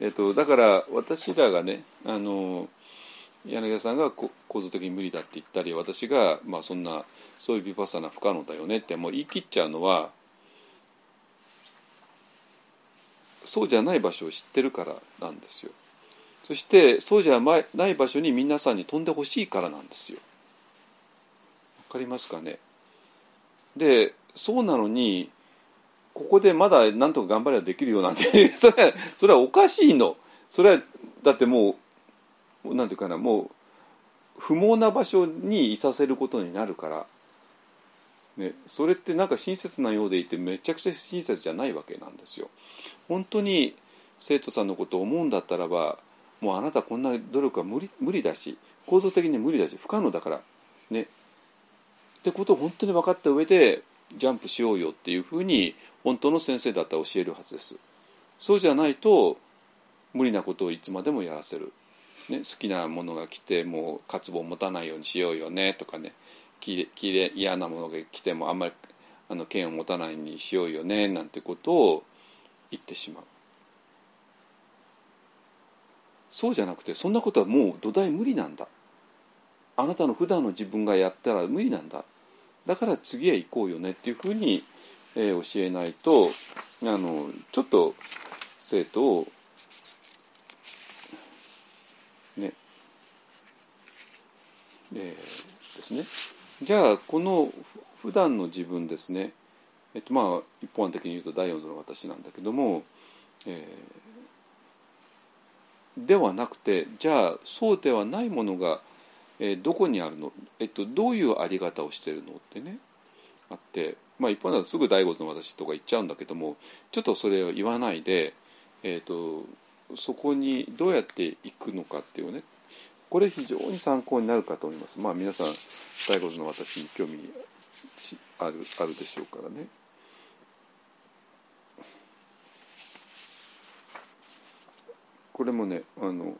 えーと、だから私らがねあの柳田さんが構造的に無理だって言ったり私が、まあ、そんなそういうビパッサナ不可能だよねってもう言い切っちゃうのはそうじゃない場所を知ってるからなんですよ。そしてそうじゃない場所に皆さんに飛んでほしいからなんですよ。わかりますかね？でそうなのにここでまだなんとか頑張ればできるよなんて それはそれはおかしいの。それはだってもうなんていうかなもう不毛な場所にいさせることになるから、ね、それってなんか親切なようでいてめちゃくちゃ親切じゃないわけなんですよ。本当に生徒さんのことを思うんだったらばもうあなたこんな努力は無理無理だし構造的に無理だし不可能だから。ね。ってことを本当に分かった上でジャンプしようよっていうふうに本当の先生だったら教えるはずです。そうじゃないと無理なことをいつまでもやらせる、ね、好きなものが来てもう渇望を持たないようにしようよねとかね。きれ嫌なものが来てもあんまりあの剣を持たないようにしようよねなんてことを言ってしまう。そうじゃなくてそんなことはもう土台無理なんだ。あなたの普段の自分がやったら無理なんだ。だから次へ行こうよねっていうふうにえー、教えないとあのちょっと生徒をねえー、ですね。じゃあこの普段の自分ですね。えっとまあ一般的に言うと第四図の私なんだけども、えー、ではなくてじゃあそうではないものが、えー、どこにあるの、えっと、どういうあり方をしてるの？ってね。あってまあ、一般だとすぐ第五の私とか言っちゃうんだけどもちょっとそれを言わないで、えーと、そこにどうやっていくのかっていうね。これ非常に参考になるかと思います。まあ皆さん最後の私に興味あるあるでしょうからね。これもねあの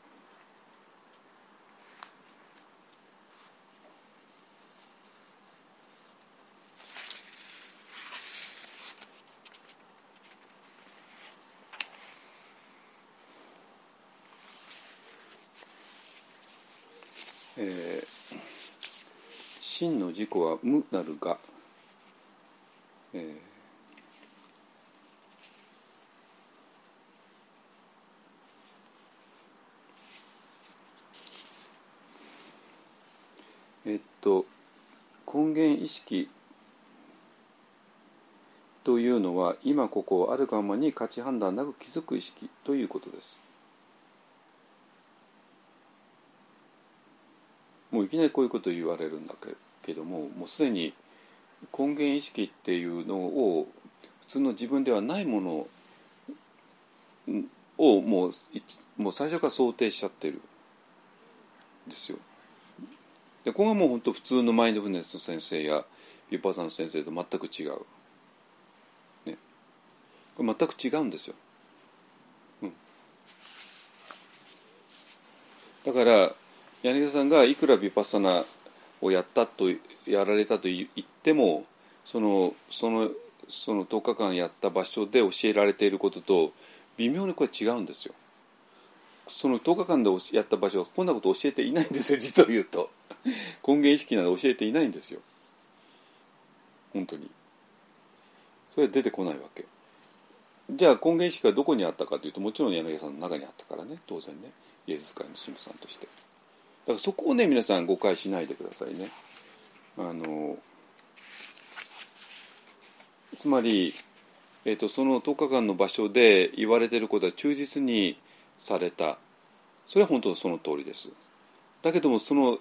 真の自己は無なるが、えーえっと根源意識というのは今ここをあるがままに価値判断なく気づく意識ということです。もういきなりこういうこと言われるんだけどけどももうすでに根源意識っていうのを普通の自分ではないものをもうもう最初から想定しちゃってるんですよ。でここがもう本当普通のマインドフルネスの先生やビッパーさんの先生と全く違う。ね、これ全く違うんですよ。うん、だから柳田さんがいくらヴィパッサナをやったとやられたと言ってもそのそのその10日間やった場所で教えられていることと微妙にこれ違うんですよ。その10日間でやった場所はこんなこと教えていないんですよ 実を言うと。根源意識など教えていないんですよ。本当に。それは出てこないわけ。じゃあ根源意識がどこにあったかというともちろん柳さんの中にあったからね当然ね。イエズス会の神父さんとして。からそこをね皆さん誤解しないでくださいね。あのつまり、えーと、その10日間の場所で言われてることは忠実にされた。それは本当その通りです。だけどもその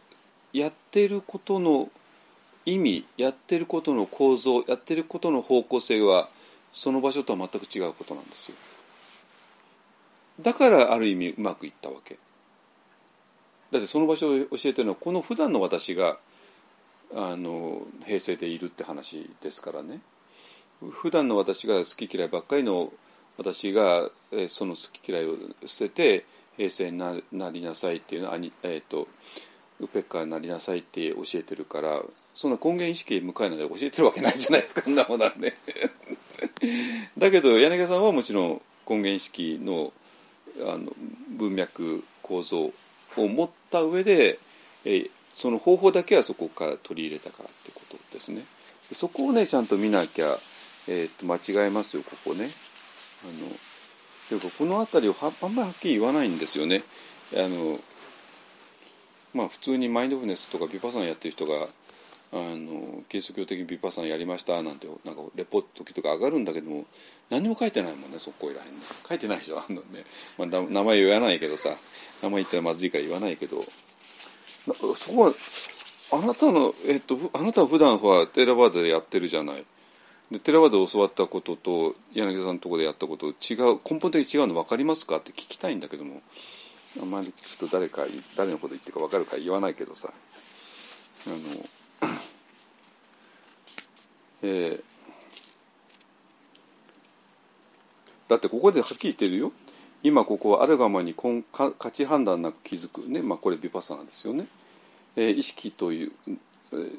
やってることの意味やってることの構造やってることの方向性はその場所とは全く違うことなんですよ。だからある意味うまくいったわけ。だってその場所を教えてるのはこの普段の私があの平成でいるって話ですからね。普段の私が好き嫌いばっかりの私がその好き嫌いを捨てて平成になりなさいっていうのは、えーと、ウペッカーになりなさいって教えてるからそんな根源意識向かいので教えてるわけないじゃないですか。んなものはね。だけど柳さんはもちろん根源意識のあの文脈構造を持った上で、えその方法だけはそこから取り入れたからってことですね。そこをねちゃんと見なきゃ、えー、と間違えますよここね。あのというかこの辺りをはあんまりはっきり言わないんですよね。あのまあ普通にマインドフルネスとかビパサンやってる人があのキリスト教的にビパッサンやりましたなんてなんかレポート時とか上がるんだけども何も書いてないもんねそこいらへんね。書いてないでしょあんのね、まあ、名前言わないけどさ。名前言ったらまずいから言わないけど。そこはあなたの、えっと、あなたは普段はテラバードでやってるじゃない。でテラバードで教わったことと柳田さんのとこでやったこと違う根本的に違うの分かりますかって聞きたいんだけども。あんまりちょっと誰か誰のこと言ってるか分かるか言わないけどさ。あの えー、だってここではっきり言ってるよ。今ここはあるがまに価値判断なく気づく。ね、まあ、これビパサナですよね、えー、意識という、えー、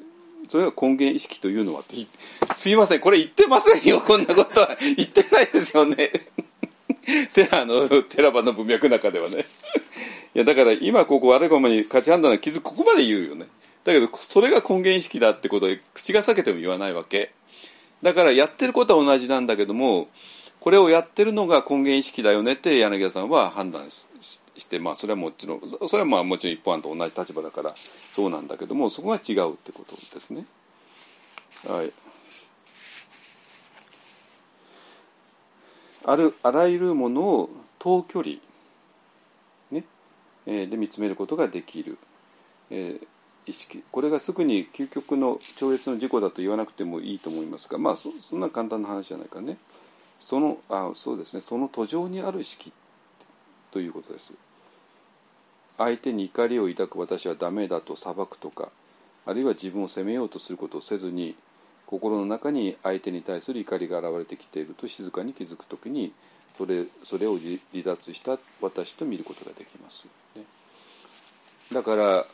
それは根源意識というのはって。すいません。これ言ってませんよ。こんなことは。言ってないですよね。テラのテラバの文脈の中ではね。いやだから今ここあるがまに価値判断なく気づく。ここまで言うよね。だけどそれが根源意識だってことで口が裂けても言わないわけ。だからやってることは同じなんだけどもこれをやってるのが根源意識だよねって柳田さんは判断して、まあ、それはもちろんそれはまあもちろん一方案と同じ立場だからそうなんだけどもそこが違うってことですね。はい。あるあらゆるものを遠距離、ねえー、で見つめることができる、えー、意識。これがすぐに究極の超越の事故だと言わなくてもいいと思いますがまあそんな簡単な話じゃないかね。そのあそうですね。その途上にある意識ということです。相手に怒りを抱く私はダメだと裁くとかあるいは自分を責めようとすることをせずに心の中に相手に対する怒りが現れてきていると静かに気づくときにそれそれを離脱した私と見ることができます、ね、だから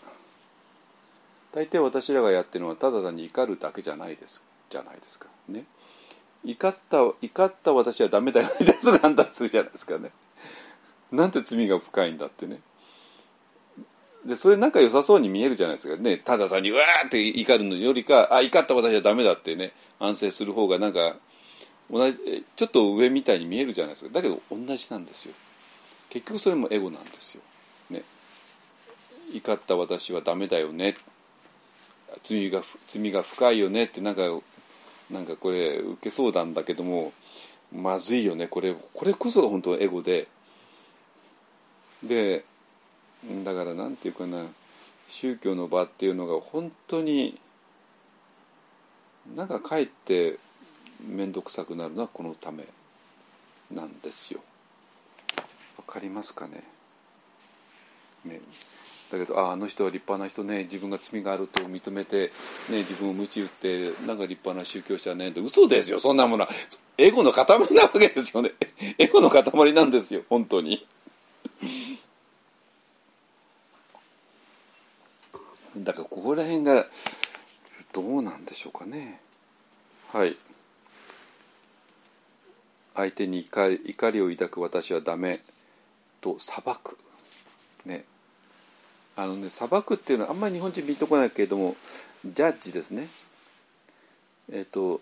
大抵私らがやってるのはただ単に怒るだけじゃないですじゃないですか。ね。怒った怒った私はダメだよねすぐ判断するじゃないですかね。なんて罪が深いんだってね。でそれなんか良さそうに見えるじゃないですか。ね。ただ単にうわーって怒るのよりかあ怒った私はダメだってね。反省する方がなんか同じちょっと上みたいに見えるじゃないですか。だけど同じなんですよ。結局それもエゴなんですよ、ね、怒った私はダメだよね。罪が罪が深いよねってなんかなんかこれ受けそうなんだけどもまずいよねこれこれこそが本当エゴで。でだからなんていうかな宗教の場っていうのが本当になんかかえって面倒くさくなるのはこのため。なんですよ。わかりますかね？ね。だけどああの人は立派な人ね自分が罪があると認めて、ね、自分を鞭打ってなんか立派な宗教者ねって嘘ですよそんなものは。エゴの塊なわけですよね。エゴの塊なんですよ本当に。だからここら辺がどうなんでしょうかね。はい。相手に怒り怒りを抱く私はダメと裁く。ね。あのね裁くっていうのはあんまり日本人見とこないけれどもジャッジですね。えっ、と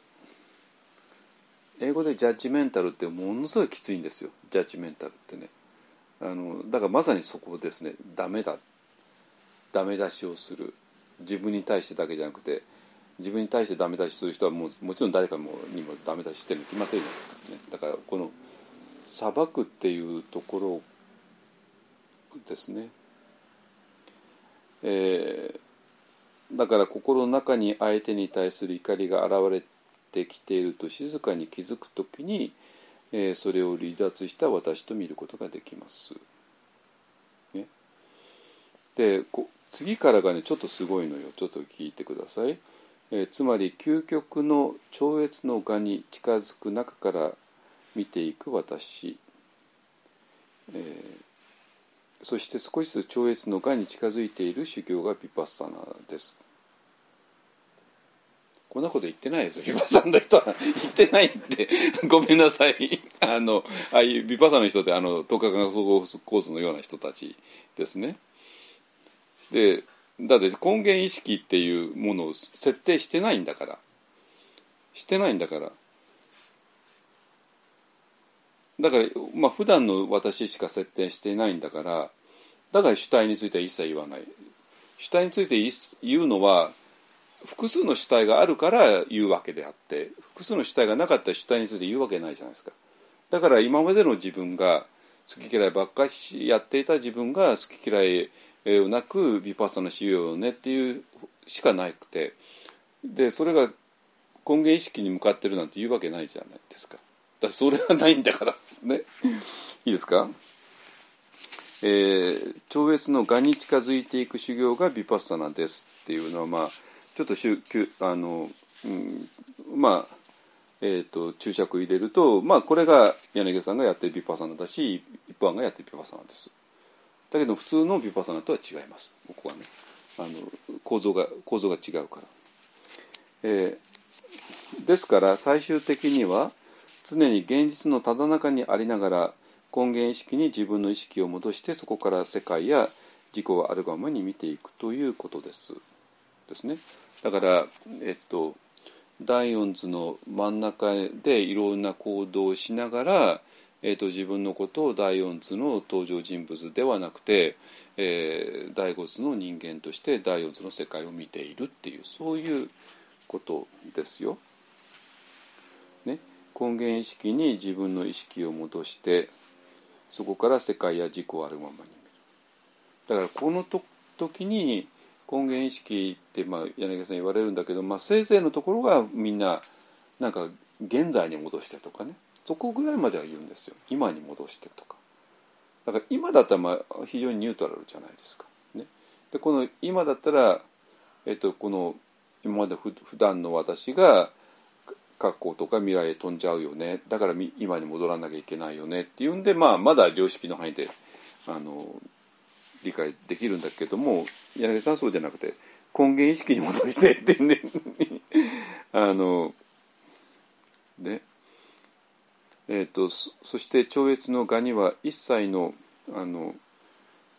英語でジャッジメンタルってものすごいきついんですよ。ジャッジメンタルってね。あのだからまさにそこですね。ダメだ。ダメ出しをする。自分に対してだけじゃなくて自分に対してダメ出しする人はもうもちろん誰かもにもダメ出ししてるに決まってるじゃないですかね。だからこの裁くっていうところですね。えー、だから心の中に相手に対する怒りが現れてきていると静かに気づくときに、えー、それを離脱した私と見ることができます。ね、で次からがねちょっとすごいのよちょっと聞いてください。えー、つまり究極の超越の我に近づく中から見ていく私、えー、そして少しずつ超越のがに近づいている修行がビパッサナです。こんなこと言ってないですよ。ビパッサナの人は言ってないってごめんなさい。あのああいうビパッサナの人ってあの東海学総合コースのような人たちですね。でだって根源意識っていうものを設定してないんだから。してないんだから。だからまあ普段の私しか設定していないんだからだから主体については一切言わない。主体について言うのは複数の主体があるから言うわけであって複数の主体がなかったら主体について言うわけないじゃないですか。だから今までの自分が好き嫌いばっかりやっていた自分が好き嫌いをなくビパッサナしようねっていうしかなくてでそれが根源意識に向かってるなんて言うわけないじゃないですか。だそれはないんだからですね。いいですか、えー、超越の我に近づいていく修行がビパッサナですっていうのはまあちょっとしゅあの、うん、まあえーと、注釈入れると、まあ、これが柳家さんがやってるビパサナだし一般がやってるビパサナです。だけど普通のビパサナとは違います。ここはね。あの構造が構造が違うから、えー、ですから最終的には常に現実のただ中にありながら根源意識に自分の意識を戻してそこから世界や自己をあるがまに見ていくということですですねだからえっと第四図の真ん中でいろんな行動をしながら、えっと、自分のことを第四図の登場人物ではなくて、えー、第五図の人間として第四図の世界を見ているっていうそういうことですよ。根源意識に自分の意識を戻してそこから世界や自己をあるままに見る。だからこのと時に根源意識って、まあ、柳さん言われるんだけど、まあ、せいぜいのところはみんななんか現在に戻してとかね。そこぐらいまでは言うんですよ。今に戻してとか。だから今だったらまあ非常にニュートラルじゃないですか。ね、でこの今だったら、えっと、この今までふ普段の私が過去とか未来へ飛んじゃうよね。だから今に戻らなきゃいけないよね。っていうんで、まあ、まだ常識の範囲であの理解できるんだけども柳さんはそうじゃなくて根源意識に戻してってんであのね。えー、とそそして超越の我には一切のあの、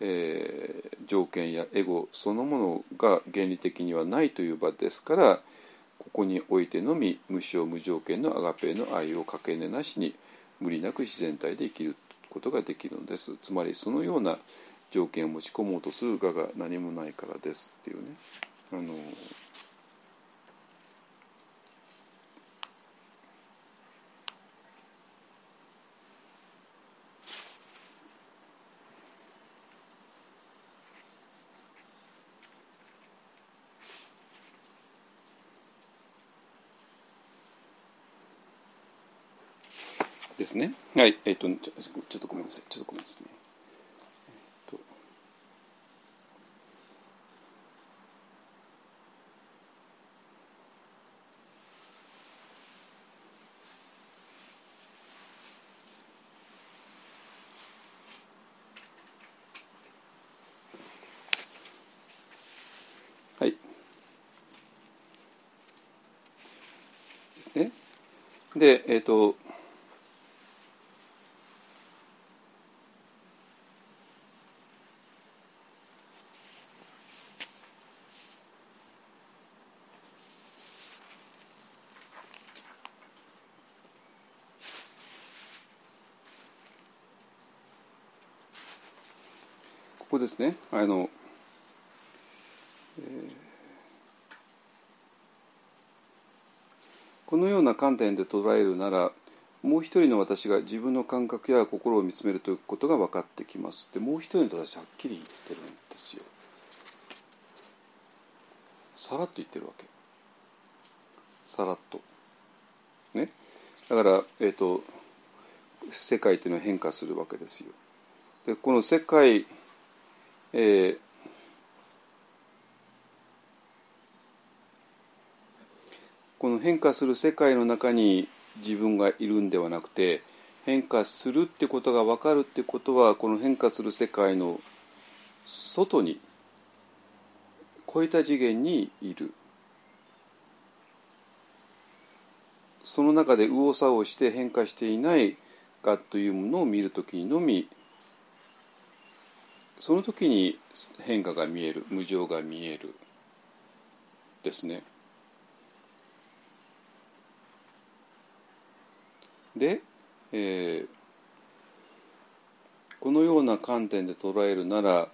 えー条件やエゴそのものが原理的にはないという場ですからここにおいてのみ無償無条件のアガペの愛をかけねなしに無理なく自然体で生きることができるのです。つまりそのような条件を持ち込もうとする我が何もないからです。っていうね。あのですね。はい、えっ、とちょ、っとごめんなさい、ちょっとごめんなさいね。えっとはい。ですね。で、えっ、と、ここですね。あの、えーこのような観点で捉えるなら、もう一人の私が自分の感覚や心を見つめるということが分かってきます。で、もう一人の私はっきり言ってるんですよ。さらっと言ってるわけ。さらっと。ね。だから、えっ、と、世界というのは変化するわけですよ。で、この世界、えーこの変化する世界の中に自分がいるんではなくて変化するってことが分かるってことはこの変化する世界の外に超えた次元にいる。その中で右往左往して変化していないがというものを見るときにのみその時に変化が見える無常が見えるですね。で、えーこのような観点で捉えるなら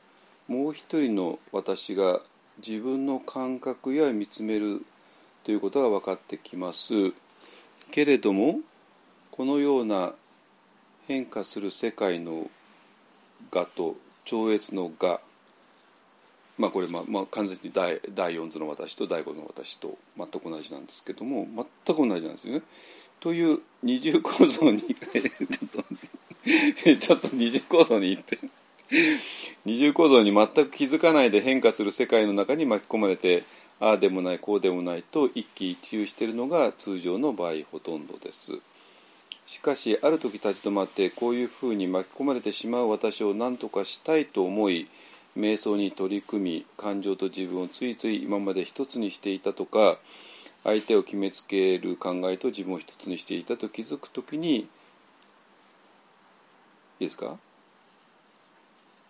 もう一人の私が自分の感覚や見つめるということが分かってきますけれどもこのような変化する世界の我と超越の我まあこれまあ、まあ、完全に第第四図の私と第五図の私と全く同じなんですけども全く同じなんですよね。という二重構造にちょっと ちょっと二重構造に行って二重構造に全く気づかないで変化する世界の中に巻き込まれてああでもないこうでもないと一喜一憂しているのが通常の場合ほとんどです。しかしある時立ち止まってこういうふうに巻き込まれてしまう私を何とかしたいと思い瞑想に取り組み感情と自分をついつい今まで一つにしていたとか相手を決めつける考えと自分を一つにしていたと気づくときにいいですか？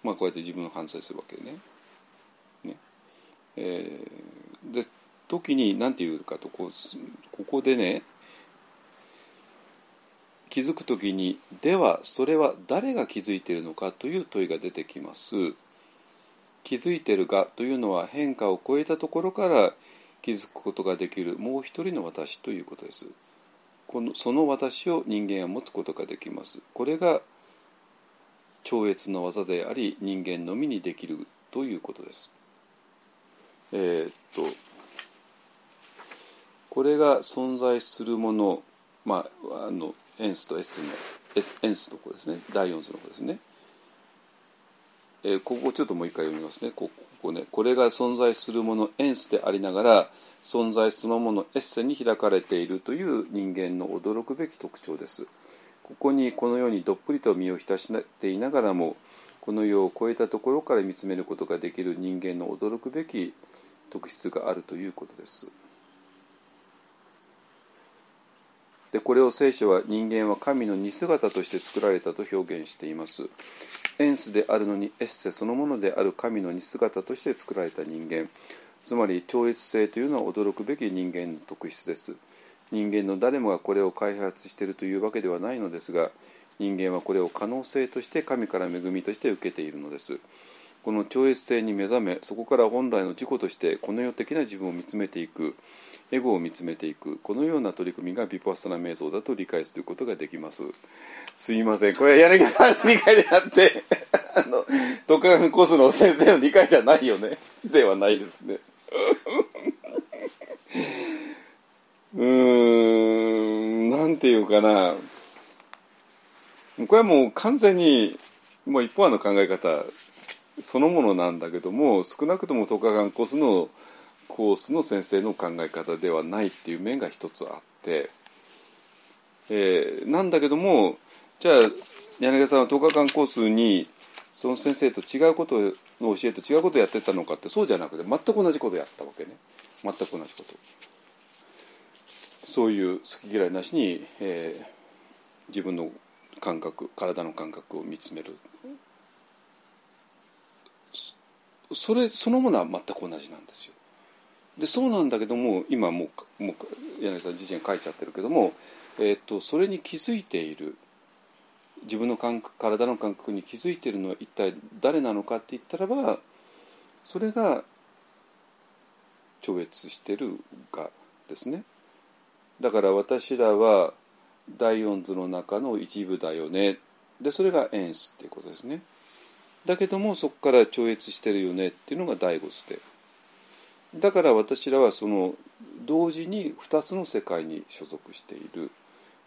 まあこうやって自分を反省するわけね。ねえーで時に何て言うかとこうここでね気づく時にではそれは誰が気づいているのかという問いが出てきます。気づいてるがというのは変化を超えたところから気づくことができるもう一人の私ということです。このその私を人間は持つことができます。これが超越の技であり人間のみにできるということです。えーっとこれが存在するものまああのンスとエッセンのエスエンスの子ですね。第四図の子ですね。えーここちょっともう一回読みますね。こここね。これが存在するものエンスでありながら存在そのものエッセに開かれているという人間の驚くべき特徴です。ここにこのようにどっぷりと身を浸していながらもこの世を超えたところから見つめることができる人間の驚くべき特質があるということです。でこれを聖書は人間は神の似姿として作られたと表現しています。エンスであるのにエッセそのものである神の似姿として作られた人間。つまり超越性というのは驚くべき人間の特質です。人間の誰もがこれを開発しているというわけではないのですが人間はこれを可能性として神から恵みとして受けているのです。この超越性に目覚めそこから本来の自己としてこの世的な自分を見つめていく。エゴを見つめていく。このような取り組みがビパッサナ瞑想だと理解することができます。すいません。これ柳さんの理解であって あの特学コースの先生の理解じゃないよね。ではないですね。うーんなんていうかな。これはもう完全にもう一方の考え方そのものなんだけども少なくとも10日間コースのコースの先生の考え方ではないっていう面が一つあって、えーなんだけどもじゃあ柳川さんは10日間コースにその先生と違うことの教えと違うことをやってたのかってそうじゃなくて全く同じことをやったわけね。全く同じこと。そういう好き嫌いなしに、えー自分の感覚体の感覚を見つめる。それそのものは全く同じなんですよ。でそうなんだけども今もうもう柳さん自身が書いちゃってるけども、えー、とそれに気づいている。自分の感覚体の感覚に気づいているのは一体誰なのかって言ったらばそれが超越してるがですね。だから私らは大四図の中の一部だよね。でそれがエンスっていうことですね。だけどもそこから超越してるよねっていうのが第五図でだから私らはその同時に2つの世界に所属している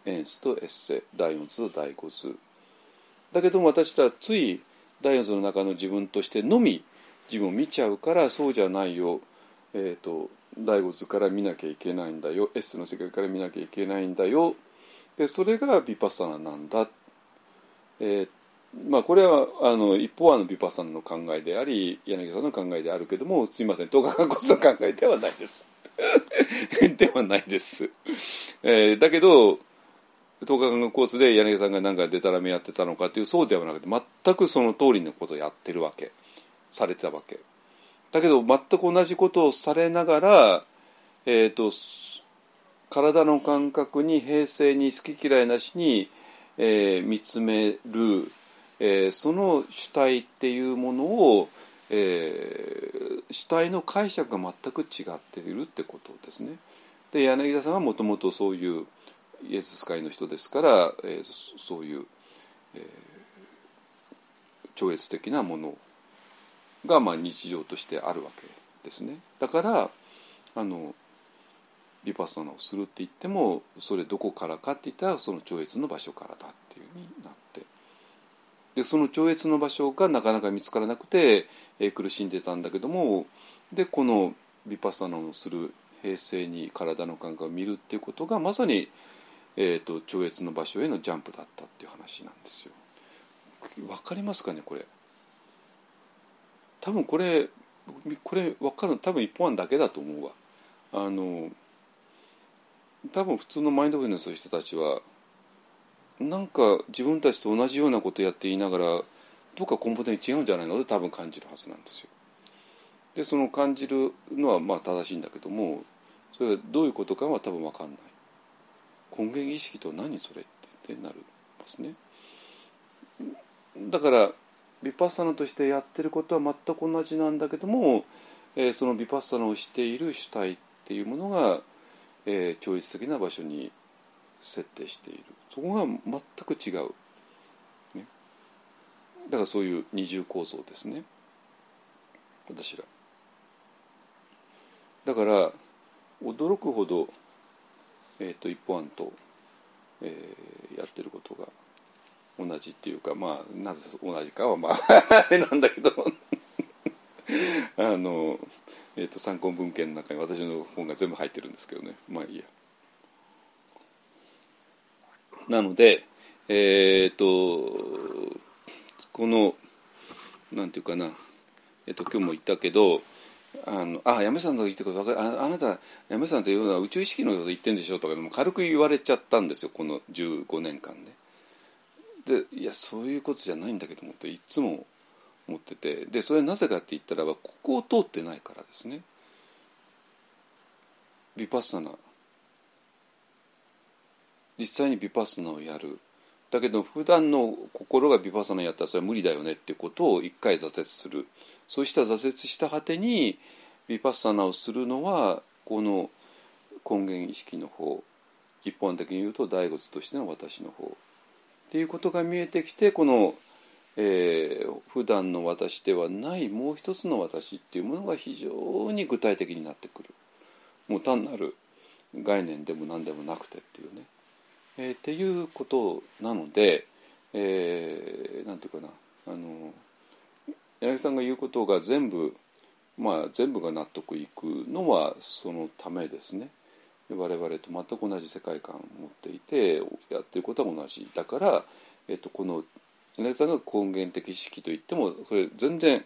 エンスとエッセ第四図と第五図だけども私らはつい第四図の中の自分としてのみ自分を見ちゃうからそうじゃないよ、えー、と第五図から見なきゃいけないんだよ。エッセの世界から見なきゃいけないんだよ。でそれがビパッサナなんだ、えーまあ、これはあの一方はのビパッサナの考えであり柳さんの考えであるけどもすいません東日間コスの考えではないです。ではないです、えーだけど10日間コースで柳さんが何かデタラメやってたのかというそうではなくて全くその通りのことをやってるわけ。されてたわけ。だけど全く同じことをされながら、えー、と体の感覚に平静に好き嫌いなしに、えー見つめる、えーその主体っていうものを、えー主体の解釈が全く違っているってことですね。で柳田さんはもともとそういうイエスス会の人ですから、えーそういう、えー超越的なものが、まあ、日常としてあるわけですね。だからあのリパッサナをするって言ってもそれどこからかって言ったらその超越の場所からだっていうふうになってでその超越の場所がなかなか見つからなくて、えー苦しんでたんだけどもでこのビパッサナをする平静に体の感覚を見るっていうことがまさに、えー、と超越の場所へのジャンプだったっていう話なんですよ。わかりますかねこれ多分これこれ分かる多分一本案だけだと思うわあの多分普通のマインドフルネスの人たちはなんか自分たちと同じようなことやって言いながらどっか根本的に違うんじゃないの？って多分感じるはずなんですよ。でその感じるのはまあ正しいんだけどもそれがどういうことかは多分分かんない。根源意識と何それってなるますね。だからビパッサナとしてやってることは全く同じなんだけども、えーそのビパッサナをしている主体っていうものが、えー超越的な場所に設定している。そこが全く違う、ね、だからそういう二重構造ですね。私ら。だから驚くほど、えー、と一本案と、えーやってることが同じっていうかまあなぜ同じかはまあ あれなんだけど。あの、えーと、参考文献の中に私の本が全部入ってるんですけどね。まあいいや。なのでえ、ー、とこのなんていうかなえ、ー、と今日も言ったけどあのあ山さんの言ってこと分かるああなた山さんというのは宇宙意識のこと言ってるんでしょとか軽く言われちゃったんですよこの15年間ね。でいやそういうことじゃないんだけどもといつも思っててでそれはなぜかって言ったらばここを通ってないからですね。ヴィパッサナ実際にヴィパッサナをやる。だけど普段の心がヴィパッサナやったらそれは無理だよねってことを一回挫折する。そうした挫折した果てにヴィパッサナをするのはこの根源意識の方。一般的に言うと大仏としての私の方。っていうことが見えてきてこの、えー、普段の私ではないもう一つの私っていうものが非常に具体的になってくる。もう単なる概念でも何でもなくてっていうね、えー、っていうことなので、えー、なんていうかなあの柳さんが言うことが全部まあ全部が納得いくのはそのためですね。我々と全く同じ世界観を持っていてやってることは同じだから、えっと、この柳さんが根源的意識といってもそれ全然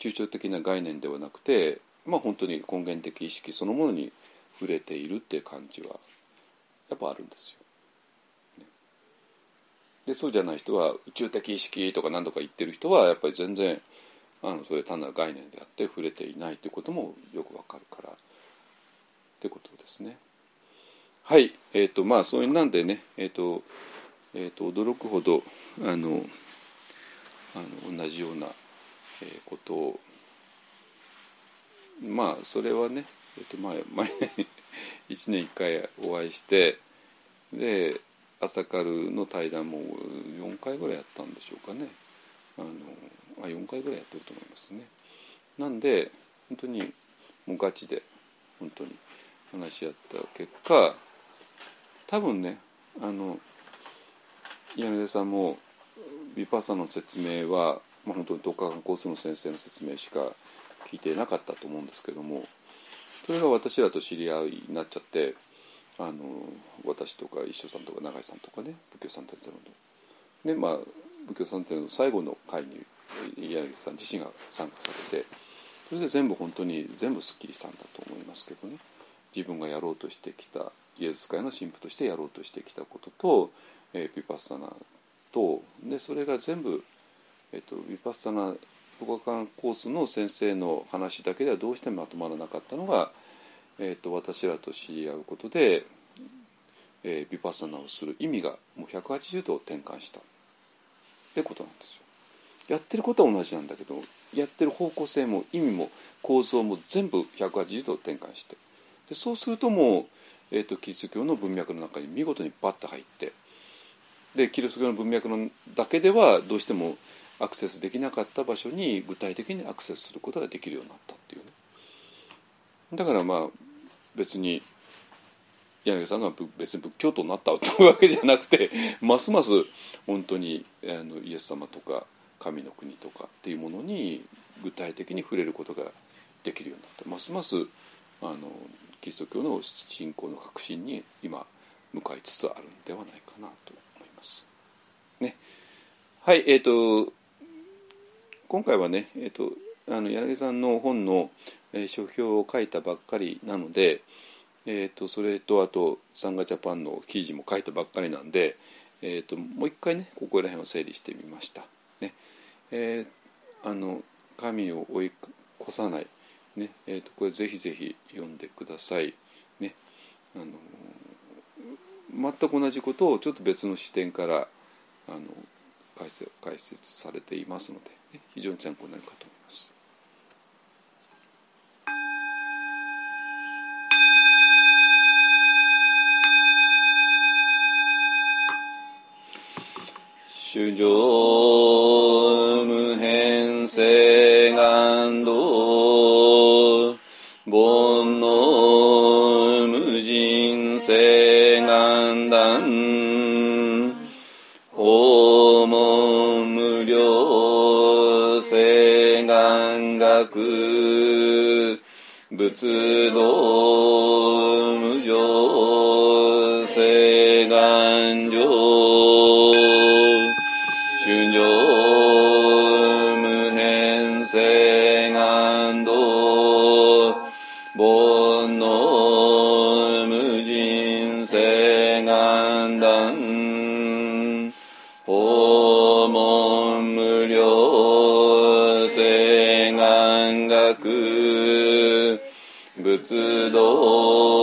抽象的な概念ではなくてまあ本当に根源的意識そのものに触れているっていう感じはやっぱあるんですよ。でそうじゃない人は宇宙的意識とか何とか言ってる人はやっぱり全然あのそれ単なる概念であって触れていないということもよくわかるからってことですね。はいえーとまあそういうなんでねえっ、ー、と,、えーと、驚くほどあのあの同じような、えー、ことをまあそれはね、えーと、と前前 1年1回お会いしてで朝カルの対談も4回ぐらいやったんでしょうかね。あのあ4回ぐらいやってると思いますね。なんで本当にもうガチで本当に話し合った結果多分ねあの柳出さんもヴィパッサの説明は、まあ、本当に東海観コースの先生の説明しか聞いてなかったと思うんですけどもそれが私らと知り合いになっちゃってあの私とか一生さんとか永井さんとかね仏教三天ゼロの。でまあ仏教三天の最後の会に柳さん自身が参加されてそれで全部本当に全部すっきりしたんだと思いますけどね自分がやろうとしてきたイエス会の神父としてやろうとしてきたことと、えー、ピパッサナとでそれが全部、えーと、ヴィパッサナ福岡館コースの先生の話だけではどうしてもまとまらなかったのが、えーと、私らと知り合うことで、えー、ヴィパサナをする意味がもう180度転換した。ってことなんですよ。やってることは同じなんだけどやってる方向性も意味も構造も全部180度転換して。でそうするともうえーと、キリスト教の文脈の中に見事にバッと入ってでキリスト教の文脈のだけではどうしてもアクセスできなかった場所に具体的にアクセスすることができるようになったっていうね。だからまあ別に柳さんが別に仏教徒になったというわけじゃなくて ますます本当にあのイエス様とか神の国とかっていうものに具体的に触れることができるようになったますますあのキリスト教の信仰の革新に今向かいつつあるんではないかなと思います。ね、はいえーと、今回はね、えーと、あの柳さんの本の、書評を書いたばっかりなので、えーと、それとあとサンガジャパンの記事も書いたばっかりなんで、えー、ともう一回ねここら辺を整理してみました。ね。えー、あの神を追い越さない。ね。えーと、これぜひぜひ読んでください。ね。あの全く同じことをちょっと別の視点からあの解説解説されていますので、ね、非常に参考になるかと主上無変性願堂煩悩無人性願断訪問無料性願学仏道仏道